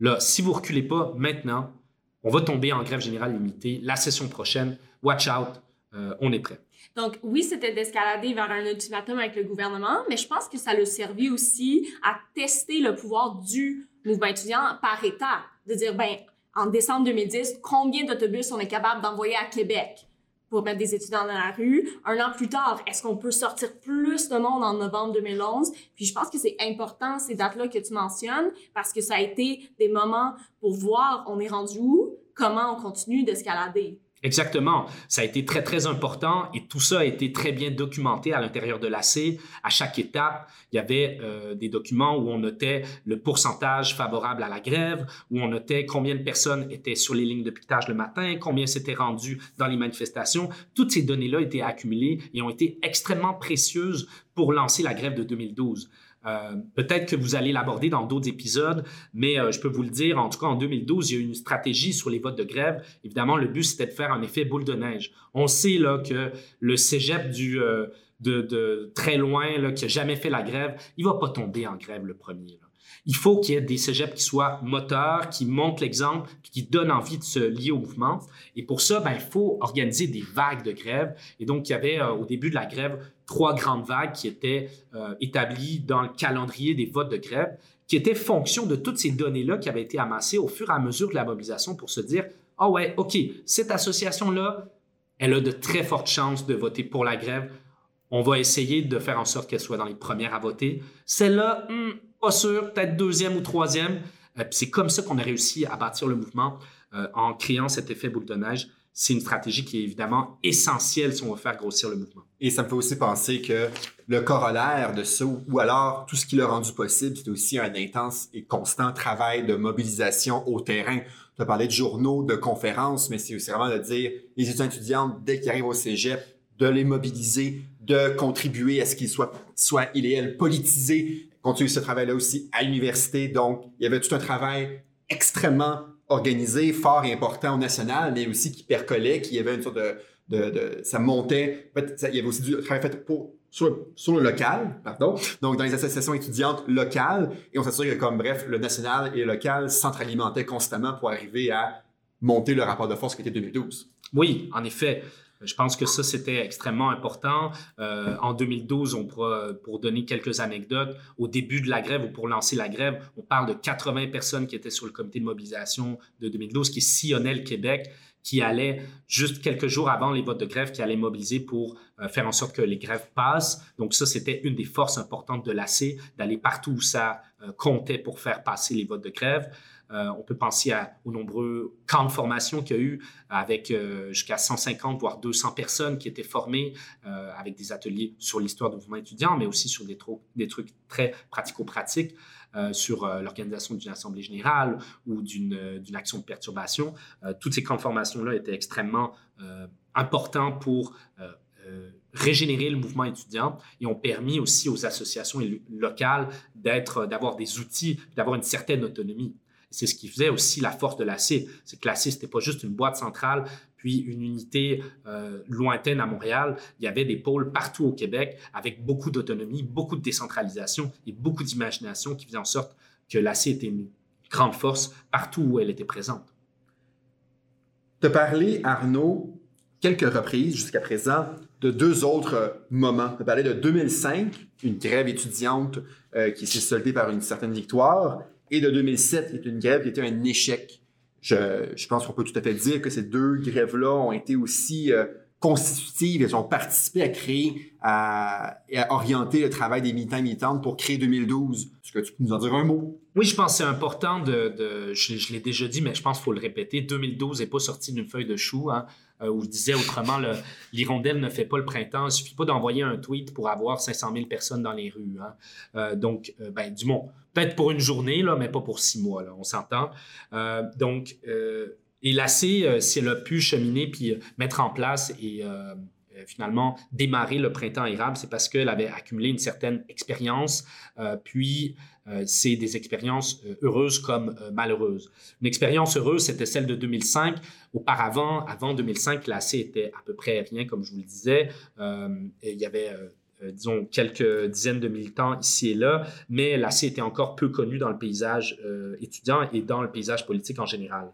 là, si vous reculez pas maintenant, on va tomber en grève générale limitée la session prochaine. Watch out, euh, on est prêt. Donc, oui, c'était d'escalader vers un ultimatum avec le gouvernement, mais je pense que ça a servi aussi à tester le pouvoir du mouvement étudiant par État. De dire, ben, en décembre 2010, combien d'autobus on est capable d'envoyer à Québec? Pour mettre des étudiants dans la rue. Un an plus tard, est-ce qu'on peut sortir plus de monde en novembre 2011? Puis je pense que c'est important, ces dates-là que tu mentionnes, parce que ça a été des moments pour voir on est rendu où, comment on continue d'escalader? Exactement. Ça a été très, très important et tout ça a été très bien documenté à l'intérieur de l'AC. À chaque étape, il y avait euh, des documents où on notait le pourcentage favorable à la grève, où on notait combien de personnes étaient sur les lignes de piquetage le matin, combien s'étaient rendues dans les manifestations. Toutes ces données-là étaient accumulées et ont été extrêmement précieuses pour lancer la grève de 2012. Euh, peut-être que vous allez l'aborder dans d'autres épisodes, mais euh, je peux vous le dire, en tout cas en 2012, il y a eu une stratégie sur les votes de grève. Évidemment, le but, c'était de faire un effet boule de neige. On sait là, que le cégep du, euh, de, de, très loin, là, qui n'a jamais fait la grève, il va pas tomber en grève le premier. Là. Il faut qu'il y ait des cégeps qui soient moteurs, qui montrent l'exemple, qui donnent envie de se lier au mouvement. Et pour ça, ben, il faut organiser des vagues de grève. Et donc, il y avait au début de la grève trois grandes vagues qui étaient euh, établies dans le calendrier des votes de grève, qui étaient fonction de toutes ces données-là qui avaient été amassées au fur et à mesure de la mobilisation pour se dire, ah ouais, OK, cette association-là, elle a de très fortes chances de voter pour la grève. On va essayer de faire en sorte qu'elle soit dans les premières à voter. Celle-là, hmm, pas sûr, peut-être deuxième ou troisième. Euh, c'est comme ça qu'on a réussi à bâtir le mouvement euh, en créant cet effet boule de neige c'est une stratégie qui est évidemment essentielle si on veut faire grossir le mouvement. Et ça me fait aussi penser que le corollaire de ça, ou alors tout ce qui l'a rendu possible, c'est aussi un intense et constant travail de mobilisation au terrain. Tu as parlé de journaux, de conférences, mais c'est aussi vraiment de dire les étudiants étudiantes, dès qu'ils arrivent au cégep, de les mobiliser, de contribuer à ce qu'ils soient, soit il et elle, politisés, continuer ce travail-là aussi à l'université. Donc, il y avait tout un travail extrêmement organisé, fort et important au national, mais aussi qui percolait, qui avait une sorte de, de, ça montait. En fait, il y avait aussi du travail fait sur, sur, le local, pardon, donc dans les associations étudiantes locales, et on s'assure que comme bref, le national et le local s'entralimentaient constamment pour arriver à monter le rapport de force qui était 2012. Oui, en effet. Je pense que ça, c'était extrêmement important. Euh, en 2012, on pourra, pour donner quelques anecdotes, au début de la grève ou pour lancer la grève, on parle de 80 personnes qui étaient sur le comité de mobilisation de 2012 qui sillonnaient le Québec qui allaient, juste quelques jours avant les votes de grève, qui allaient mobiliser pour euh, faire en sorte que les grèves passent. Donc ça, c'était une des forces importantes de l'AC, d'aller partout où ça euh, comptait pour faire passer les votes de grève. Euh, on peut penser aux nombreux camps de formation qu'il y a eu avec euh, jusqu'à 150 voire 200 personnes qui étaient formées euh, avec des ateliers sur l'histoire du mouvement étudiant, mais aussi sur des, trucs très pratico-pratiques. sur l'organisation d'une assemblée générale ou d'une action de perturbation. toutes ces camps de formation-là étaient extrêmement importants pour régénérer le mouvement étudiant et ont permis aussi aux associations locales d'avoir des outils, d'avoir une certaine autonomie. C'est ce qui faisait aussi la force de l'AC. C'est que l'AC, c'était pas juste une boîte centrale, puis une unité euh, lointaine à Montréal. Il y avait des pôles partout au Québec avec beaucoup d'autonomie, beaucoup de décentralisation et beaucoup d'imagination qui faisaient en sorte que l'AC était une grande force partout où elle était présente. As parlé, Arnaud, quelques reprises jusqu'à présent de deux autres moments. Tu as parlé de 2005, une grève étudiante euh, qui s'est soldée par une certaine victoire, et de 2007, qui est une grève qui était un échec. Je, je pense qu'on peut tout à fait dire que ces deux grèves-là ont été aussi euh, constitutives, elles ont participé à créer à, et à orienter le travail des militants et militantes pour créer 2012. Est-ce que tu peux nous en dire un mot? Oui, je pense que c'est important de, de je, l'ai déjà dit, mais je pense qu'il faut le répéter. 2012 n'est pas sorti d'une feuille de chou. Hein, euh, où je disais autrement, le, l'hirondelle ne fait pas le printemps. Il suffit pas d'envoyer un tweet pour avoir 500 000 personnes dans les rues. Hein. Euh, donc, euh, ben, du moins, peut-être pour une journée, là, mais pas pour six mois, là, on s'entend. Euh, donc, et l'AC, si elle a pu cheminer puis mettre en place et finalement démarrer le printemps érable, c'est parce qu'elle avait accumulé une certaine expérience, puis c'est des expériences euh, heureuses comme euh, malheureuses. Une expérience heureuse, c'était celle de 2005. Auparavant, avant 2005, l'AC était à peu près rien, comme je vous le disais. Euh, il y avait euh, euh, disons, quelques dizaines de militants ici et là, mais l'AC était encore peu connu dans le paysage euh, étudiant et dans le paysage politique en général.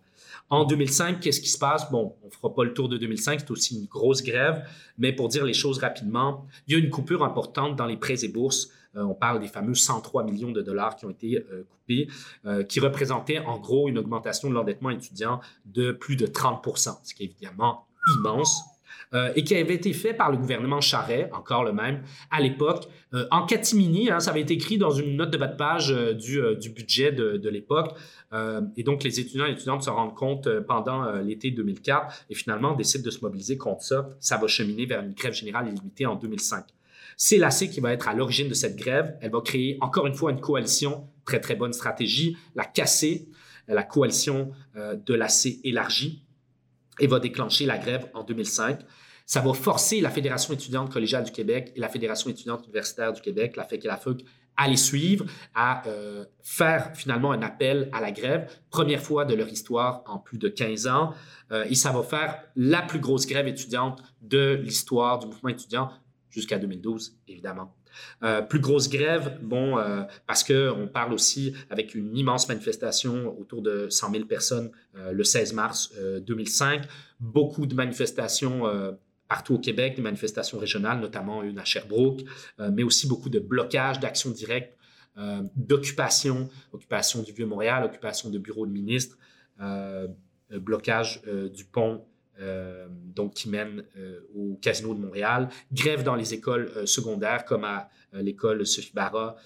En 2005, qu'est-ce qui se passe? Bon, on ne fera pas le tour de 2005, c'est aussi une grosse grève, mais pour dire les choses rapidement, il y a une coupure importante dans les prêts et bourses. Euh, on parle des fameux 103 millions de dollars qui ont été euh, coupés, euh, qui représentaient en gros une augmentation de l'endettement étudiant de plus de 30% ce qui est évidemment immense. Et qui avait été fait par le gouvernement Charret, encore le même, à l'époque, en catimini. Hein, ça avait été écrit dans une note de bas de page du, budget de, de l'époque. Et donc, les étudiants et étudiantes se rendent compte pendant l'été 2004 et finalement décident de se mobiliser contre ça. Ça va cheminer vers une grève générale illimitée en 2005. C'est l'AC qui va être à l'origine de cette grève. Elle va créer encore une fois une coalition, très très bonne stratégie, la casser, la coalition euh, de l'AC élargie, et va déclencher la grève en 2005. Ça va forcer la Fédération étudiante collégiale du Québec et la Fédération étudiante universitaire du Québec, la FEC et la FEUC, à les suivre, à euh, faire finalement un appel à la grève, première fois de leur histoire en plus de 15 ans. Euh, et ça va faire la plus grosse grève étudiante de l'histoire du mouvement étudiant jusqu'à 2012, évidemment. Euh, plus grosse grève, bon, euh, parce qu'on parle aussi avec une immense manifestation autour de 100 000 personnes euh, le 16 mars 2005. Beaucoup de manifestations partout au Québec, des manifestations régionales, notamment une à Sherbrooke, mais aussi beaucoup de blocages, d'actions directes, d'occupation, occupation du Vieux-Montréal, occupation de bureaux de ministres, blocage du pont donc qui mène euh, au Casino de Montréal, grève dans les écoles euh, secondaires comme à l'école Sophie Barra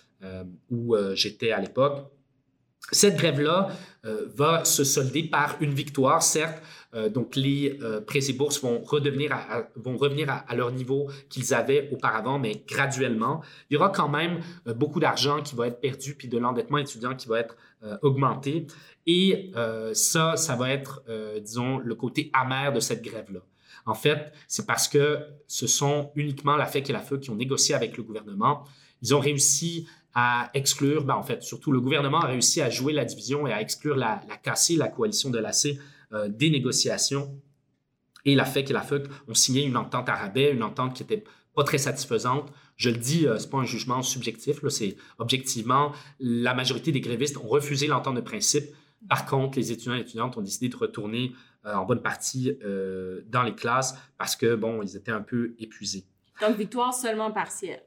où j'étais à l'époque. Cette grève-là va se solder par une victoire, certes. donc les prêts et bourses vont redevenir vont revenir à, à leur niveau qu'ils avaient auparavant, mais graduellement. Il y aura quand même beaucoup d'argent qui va être perdu, puis de l'endettement étudiant qui va être augmenté. Et euh, ça, ça va être, euh, disons, le côté amer de cette grève-là. En fait, c'est parce que ce sont uniquement la FEC et la FEU qui ont négocié avec le gouvernement. Ils ont réussi à exclure, ben en fait, surtout le gouvernement a réussi à jouer la division et à exclure la, la la coalition de l'AC, euh, des négociations. Et la FEC et la FEC ont signé une entente à rabais, une entente qui était pas très satisfaisante. Je le dis, euh, c'est pas un jugement subjectif, c'est objectivement la majorité des grévistes ont refusé l'entente de principe par contre, les étudiants et étudiantes ont décidé de retourner euh, en bonne partie euh, dans les classes parce que, bon, ils étaient un peu épuisés. Donc, victoire seulement partielle.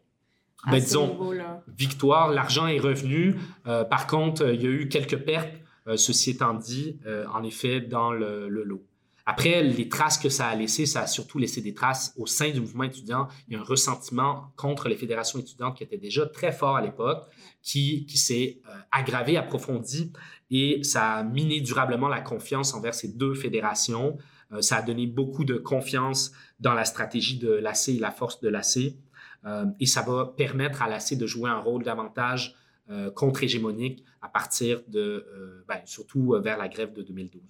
à Ben, ce disons, niveau-là. Victoire, l'argent est revenu. Euh, par contre, il y a eu quelques pertes, ceci étant dit, en effet, dans le, le lot. Après, les traces que ça a laissées, ça a surtout laissé des traces au sein du mouvement étudiant. Il y a un ressentiment contre les fédérations étudiantes qui était déjà très fort à l'époque, qui, qui s'est euh, aggravé, approfondi, et ça a miné durablement la confiance envers ces deux fédérations. Euh, ça a donné beaucoup de confiance dans la stratégie de l'AC et la force de l'AC. Euh, et ça va permettre à l'AC de jouer un rôle davantage contre-hégémonique à partir de, ben, surtout vers la grève de 2012.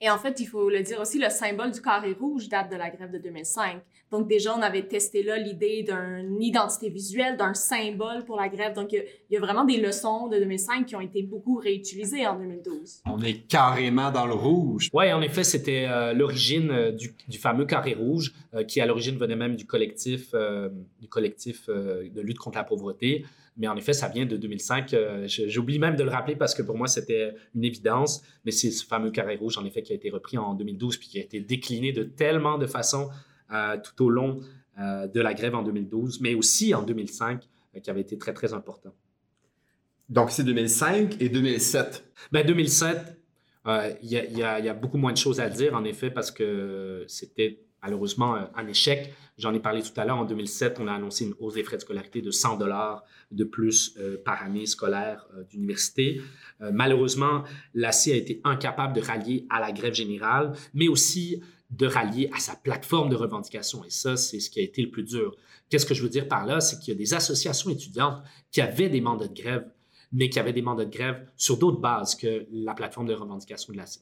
Et en fait, il faut le dire aussi, le symbole du carré rouge date de la grève de 2005. Donc déjà, on avait testé là l'idée d'une identité visuelle, d'un symbole pour la grève. Donc il y, a, il y a vraiment des leçons de 2005 qui ont été beaucoup réutilisées en 2012. On est carrément dans le rouge. Oui, en effet, c'était euh, l'origine euh, du, du fameux carré rouge, euh, qui à l'origine venait même du collectif, euh, du collectif euh, de lutte contre la pauvreté. Mais en effet, ça vient de 2005. Euh, J'oublie même de le rappeler parce que pour moi, c'était une évidence. Mais c'est ce fameux carré rouge, en effet, qui a été repris en 2012 puis qui a été décliné de tellement de façons euh, tout au long euh, de la grève en 2012, mais aussi en 2005, euh, qui avait été très, très important. Donc, c'est 2005 et 2007. Ben, 2007, euh, il y, a, il y a- il y a beaucoup moins de choses à dire, en effet, parce que c'était malheureusement un échec. J'en ai parlé tout à l'heure. En 2007, on a annoncé une hausse des frais de scolarité de 100 dollars de plus par année scolaire d'université. malheureusement, l'AC a été incapable de rallier à la grève générale, mais aussi de rallier à sa plateforme de revendication. Et ça, c'est ce qui a été le plus dur. Qu'est-ce que je veux dire par là? C'est qu'il y a des associations étudiantes qui avaient des mandats de grève, mais qui avaient des mandats de grève sur d'autres bases que la plateforme de revendication de l'AC.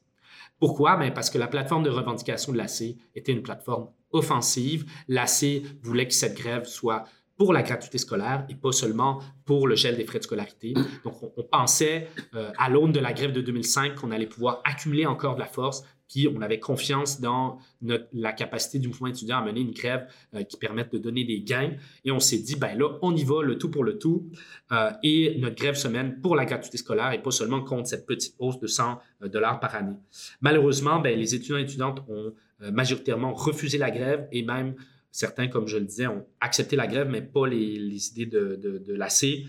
Pourquoi? Bien parce que la plateforme de revendication de l'AC était une plateforme offensive. L'AC voulait que cette grève soit pour la gratuité scolaire et pas seulement pour le gel des frais de scolarité. Donc, on, pensait, euh, à l'aune de la grève de 2005, qu'on allait pouvoir accumuler encore de la force puis on avait confiance dans la capacité du mouvement étudiant à mener une grève euh, qui permette de donner des gains. Et on s'est dit, ben là, on y va, le tout pour le tout. Euh, et notre grève se mène pour la gratuité scolaire et pas seulement contre cette petite hausse de 100 euh, dollars par année. Malheureusement, ben, les étudiants et étudiantes ont majoritairement refusé la grève et même certains, comme je le disais, ont accepté la grève, mais pas les, idées de, de, de l'AC.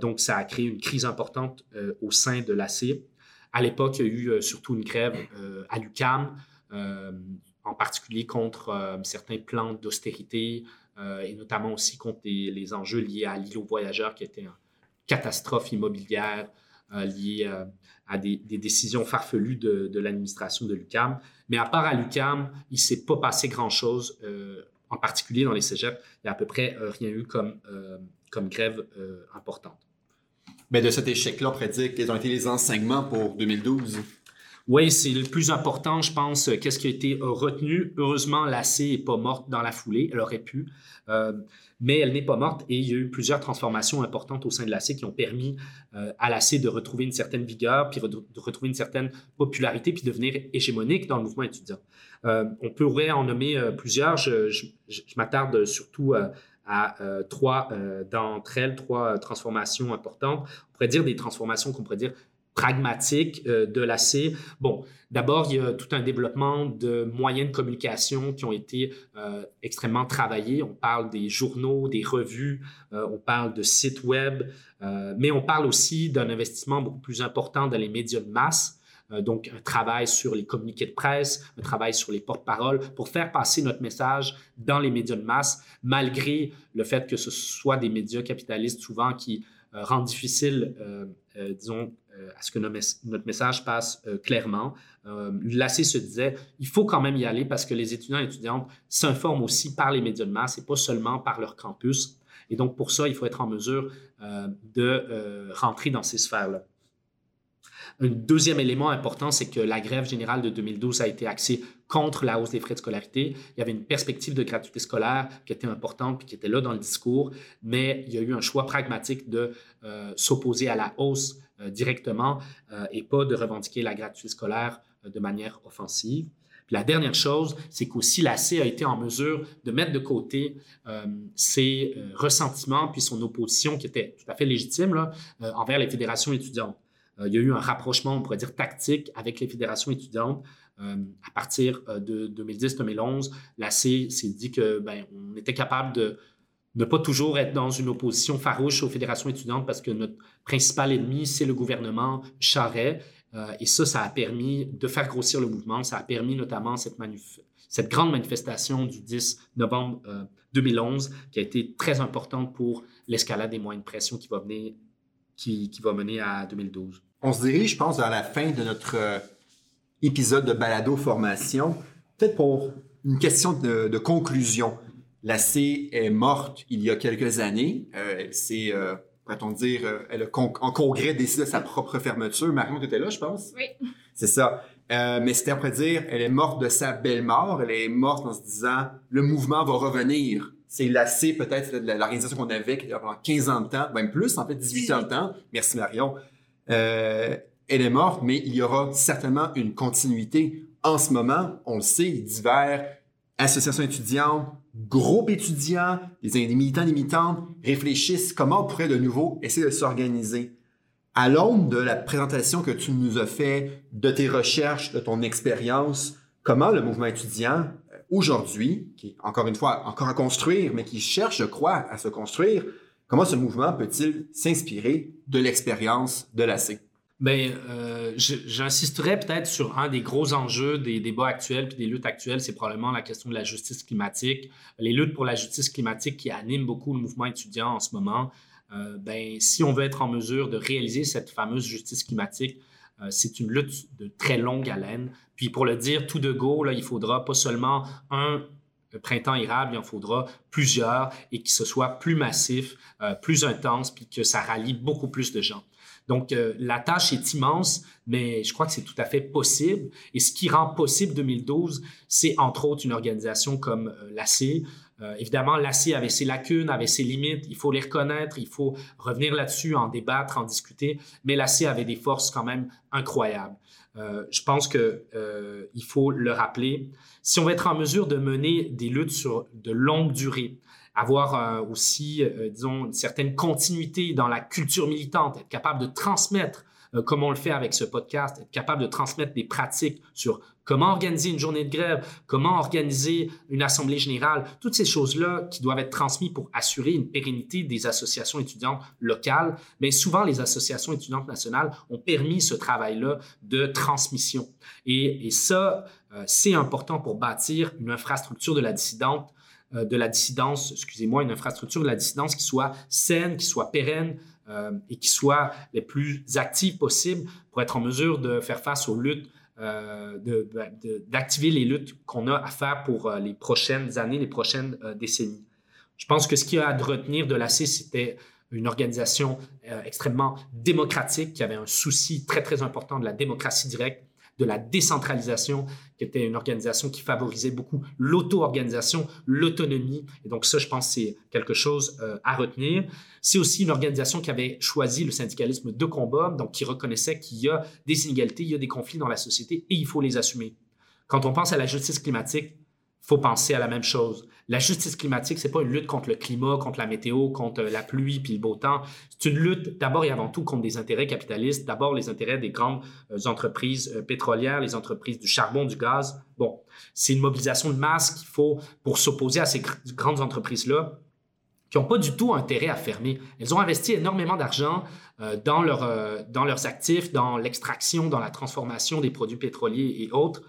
donc, ça a créé une crise importante au sein de l'AC. À l'époque, il y a eu euh, surtout une grève euh, à l'UCAM, euh, en particulier contre certains plans d'austérité et notamment aussi contre les, enjeux liés à l'îlot voyageur qui était une catastrophe immobilière liée à des, décisions farfelues de, l'administration de l'UCAM. Mais à part à l'UCAM, il ne s'est pas passé grand-chose, en particulier dans les cégeps. Il n'y a à peu près rien eu comme, comme grève importante. Mais de cet échec-là, on pourrait dire quels ont été les enseignements pour 2012? Oui, c'est le plus important, je pense. Qu'est-ce qui a été retenu? Heureusement, l'AC n'est pas morte dans la foulée. Elle aurait pu. Euh, mais elle n'est pas morte et il y a eu plusieurs transformations importantes au sein de l'AC qui ont permis euh, à l'AC de retrouver une certaine vigueur, puis de retrouver une certaine popularité, puis devenir hégémonique dans le mouvement étudiant. Euh, on pourrait en nommer plusieurs. Je, je, m'attarde surtout à euh, trois euh, d'entre elles, trois transformations importantes. On pourrait dire des transformations qu'on pourrait dire pragmatiques euh, de l'AC. Bon, d'abord, il y a tout un développement de moyens de communication qui ont été extrêmement travaillés. On parle des journaux, des revues, on parle de sites web, mais on parle aussi d'un investissement beaucoup plus important dans les médias de masse. Euh, donc un travail sur les communiqués de presse, un travail sur les porte-paroles pour faire passer notre message dans les médias de masse, malgré le fait que ce soit des médias capitalistes souvent qui euh, rendent difficile, euh, disons, à ce que notre message passe clairement. L'AC se disait, il faut quand même y aller parce que les étudiants et étudiantes s'informent aussi par les médias de masse et pas seulement par leur campus. Et donc, pour ça, il faut être en mesure de rentrer dans ces sphères-là. Un deuxième élément important, c'est que la grève générale de 2012 a été axée contre la hausse des frais de scolarité. Il y avait une perspective de gratuité scolaire qui était importante et qui était là dans le discours, mais il y a eu un choix pragmatique de euh, s'opposer à la hausse euh, directement euh, et pas de revendiquer la gratuité scolaire de manière offensive. Puis la dernière chose, c'est qu'aussi l'AC a été en mesure de mettre de côté ses ressentiments puis son opposition qui était tout à fait légitime là, envers les fédérations étudiantes. Euh, il y a eu un rapprochement, on pourrait dire, tactique avec les fédérations étudiantes. Euh, à partir euh, de 2010-2011, l'AC s'est dit que ben, on était capable de ne pas toujours être dans une opposition farouche aux fédérations étudiantes parce que notre principal ennemi, c'est le gouvernement Charret. et ça, ça a permis de faire grossir le mouvement. Ça a permis notamment cette grande manifestation du 10 novembre 2011 qui a été très importante pour l'escalade des moyens de pression qui va venir qui, va mener à 2012. On se dirige, je pense, vers la fin de notre euh, épisode de balado formation. Peut-être pour une question de, conclusion. La C est morte il y a quelques années. Euh, c'est, euh, pourrait-on dire, euh, elle a en congrès décidé de sa propre fermeture. Marion, tu étais là, je pense? Oui. C'est ça. mais c'était, on pourrait dire, elle est morte de sa belle mort. Elle est morte en se disant, le mouvement va revenir c'est lassé peut-être l'organisation qu'on avait qui pendant 15 ans de temps, même plus, en fait 18 ans de temps. Merci Marion. Euh, elle est morte, mais il y aura certainement une continuité. En ce moment, on le sait, divers associations étudiantes, groupes étudiants, des militants, des militantes réfléchissent comment on pourrait de nouveau essayer de s'organiser. À l'aune de la présentation que tu nous as fait, de tes recherches, de ton expérience, comment le mouvement étudiant aujourd'hui, qui est encore une fois encore à construire, mais qui cherche, je crois, à se construire, comment ce mouvement peut-il s'inspirer de l'expérience de l'AC? Ben, euh, j'insisterai peut-être sur un des gros enjeux des débats actuels puis des luttes actuelles, c'est probablement la question de la justice climatique. Les luttes pour la justice climatique qui animent beaucoup le mouvement étudiant en ce moment. Euh, ben, si on veut être en mesure de réaliser cette fameuse justice climatique, euh, c'est une lutte de très longue haleine. Puis pour le dire tout de go, là, il faudra pas seulement un printemps érable, il en faudra plusieurs et que ce soit plus massif, euh, plus intense, puis que ça rallie beaucoup plus de gens. Donc, euh, la tâche est immense, mais je crois que c'est tout à fait possible. Et ce qui rend possible 2012, c'est entre autres une organisation comme euh, l'AC. Euh, évidemment, l'AC avait ses lacunes, avait ses limites, il faut les reconnaître, il faut revenir là-dessus, en débattre, en discuter, mais l'AC avait des forces quand même incroyables. je pense qu'il faut le rappeler. Si on veut être en mesure de mener des luttes sur de longue durée, avoir euh, aussi, euh, disons, une certaine continuité dans la culture militante, être capable de transmettre, euh, comme on le fait avec ce podcast, être capable de transmettre des pratiques sur comment organiser une journée de grève, comment organiser une assemblée générale, toutes ces choses-là qui doivent être transmises pour assurer une pérennité des associations étudiantes locales. Mais souvent, les associations étudiantes nationales ont permis ce travail-là de transmission. Et, ça, c'est important pour bâtir une infrastructure de la dissidente euh, de la dissidence, excusez-moi, une infrastructure de la dissidence qui soit saine, qui soit pérenne euh, et qui soit les plus active possible pour être en mesure de faire face aux luttes, euh, d'activer les luttes qu'on a à faire pour les prochaines années, les prochaines décennies. Je pense que ce qu'il y a à retenir de l'AC, c'était une organisation extrêmement démocratique qui avait un souci très, très important de la démocratie directe de la décentralisation, qui était une organisation qui favorisait beaucoup l'auto-organisation, l'autonomie. Et donc ça, je pense, c'est quelque chose euh, à retenir. C'est aussi une organisation qui avait choisi le syndicalisme de combat, donc qui reconnaissait qu'il y a des inégalités, il y a des conflits dans la société et il faut les assumer. Quand on pense à la justice climatique, faut penser à la même chose. La justice climatique, c'est pas une lutte contre le climat, contre la météo, contre la pluie puis le beau temps. C'est une lutte d'abord et avant tout contre des intérêts capitalistes, d'abord les intérêts des grandes euh, entreprises euh, pétrolières, les entreprises du charbon, du gaz. Bon, c'est une mobilisation de masse qu'il faut pour s'opposer à ces grandes entreprises-là qui n'ont pas du tout intérêt à fermer. Elles ont investi énormément d'argent euh, dans, leur, dans leurs actifs, dans l'extraction, dans la transformation des produits pétroliers et autres,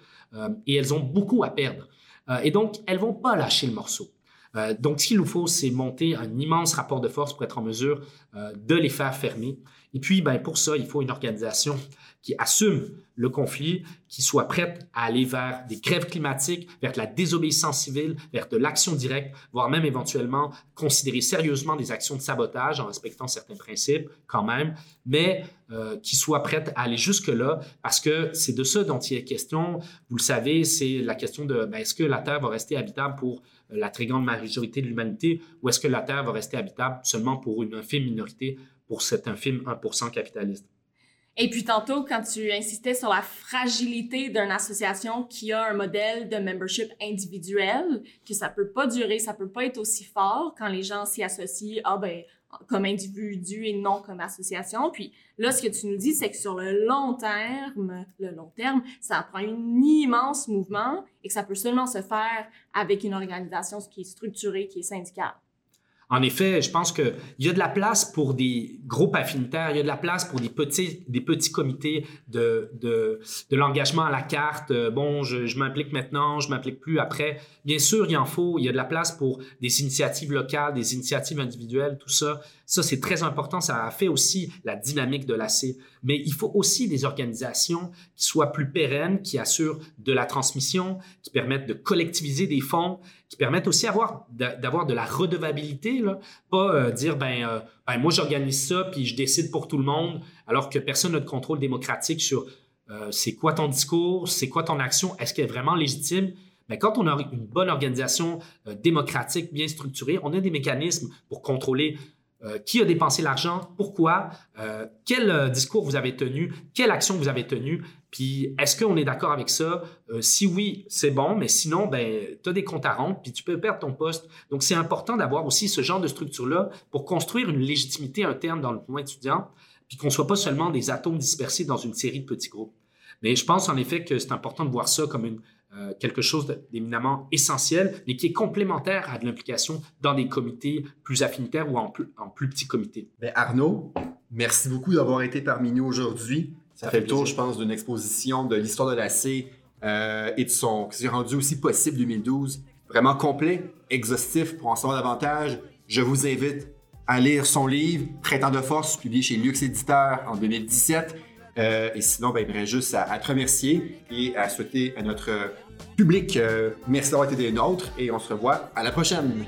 et elles ont beaucoup à perdre. Euh, et donc, elles vont pas lâcher le morceau. Euh, donc, ce qu'il nous faut, c'est monter un immense rapport de force pour être en mesure euh, de les faire fermer. Et puis, ben, pour ça, il faut une organisation qui assume le conflit, qui soit prête à aller vers des grèves climatiques, vers de la désobéissance civile, vers de l'action directe, voire même éventuellement considérer sérieusement des actions de sabotage en respectant certains principes quand même, mais euh, qui soit prête à aller jusque-là, parce que c'est de ça dont il est question. Vous le savez, c'est la question de ben, est-ce que la Terre va rester habitable pour euh, la très grande majorité de l'humanité ou est-ce que la Terre va rester habitable seulement pour une infime minorité, pour cet infime 1% capitaliste? Et puis tantôt, quand tu insistais sur la fragilité d'une association qui a un modèle de membership individuel, que ça peut pas durer, ça peut pas être aussi fort quand les gens s'y associent, ah ben, comme individu et non comme association. Puis là, ce que tu nous dis, c'est que sur le long terme, le long terme, ça prend un immense mouvement et que ça peut seulement se faire avec une organisation qui est structurée, qui est syndicale. En effet, je pense qu'il y a de la place pour des groupes affinitaires, il y a de la place pour des petits, des petits comités de, de, de l'engagement à la carte. Euh, bon, je, je m'implique maintenant, je m'implique plus après. Bien sûr, il en faut. Il y a de la place pour des initiatives locales, des initiatives individuelles, tout ça. Ça, c'est très important. Ça fait aussi la dynamique de l'AC. Mais il faut aussi des organisations qui soient plus pérennes, qui assurent de la transmission, qui permettent de collectiviser des fonds, qui permettent aussi d'avoir de la redevabilité. Là. Pas euh, dire, ben, euh, ben moi, j'organise ça, puis je décide pour tout le monde, alors que personne n'a de contrôle démocratique sur euh, c'est quoi ton discours, c'est quoi ton action, est-ce qu'elle est vraiment légitime? Mais quand on a une bonne organisation démocratique, bien structurée, on a des mécanismes pour contrôler euh, qui a dépensé l'argent, pourquoi, euh, quel euh, discours vous avez tenu, quelle action vous avez tenue, puis est-ce qu'on est, d'accord avec ça? si oui, c'est bon, mais sinon, ben, tu as des comptes à rendre, puis tu peux perdre ton poste. Donc, c'est important d'avoir aussi ce genre de structure-là pour construire une légitimité interne dans le mouvement étudiant, puis qu'on ne soit pas seulement des atomes dispersés dans une série de petits groupes. Mais je pense en effet que c'est important de voir ça comme une, euh, quelque chose d'éminemment essentiel, mais qui est complémentaire à de l'implication dans des comités plus affinitaires ou en plus, en plus petits comités. Ben Arnaud, merci beaucoup d'avoir été parmi nous aujourd'hui. Ça, fait, le tour, je pense, d'une exposition de l'histoire de l'AC euh, et de son. qui s'est rendu aussi possible 2012. Vraiment complet, exhaustif pour en savoir davantage. Je vous invite à lire son livre, Printemps de force, publié chez Lux Éditeur en 2017. Euh, et sinon, ben, il juste à, te remercier et à souhaiter à notre euh, public euh, merci d'avoir été des nôtres et on se revoit à la prochaine.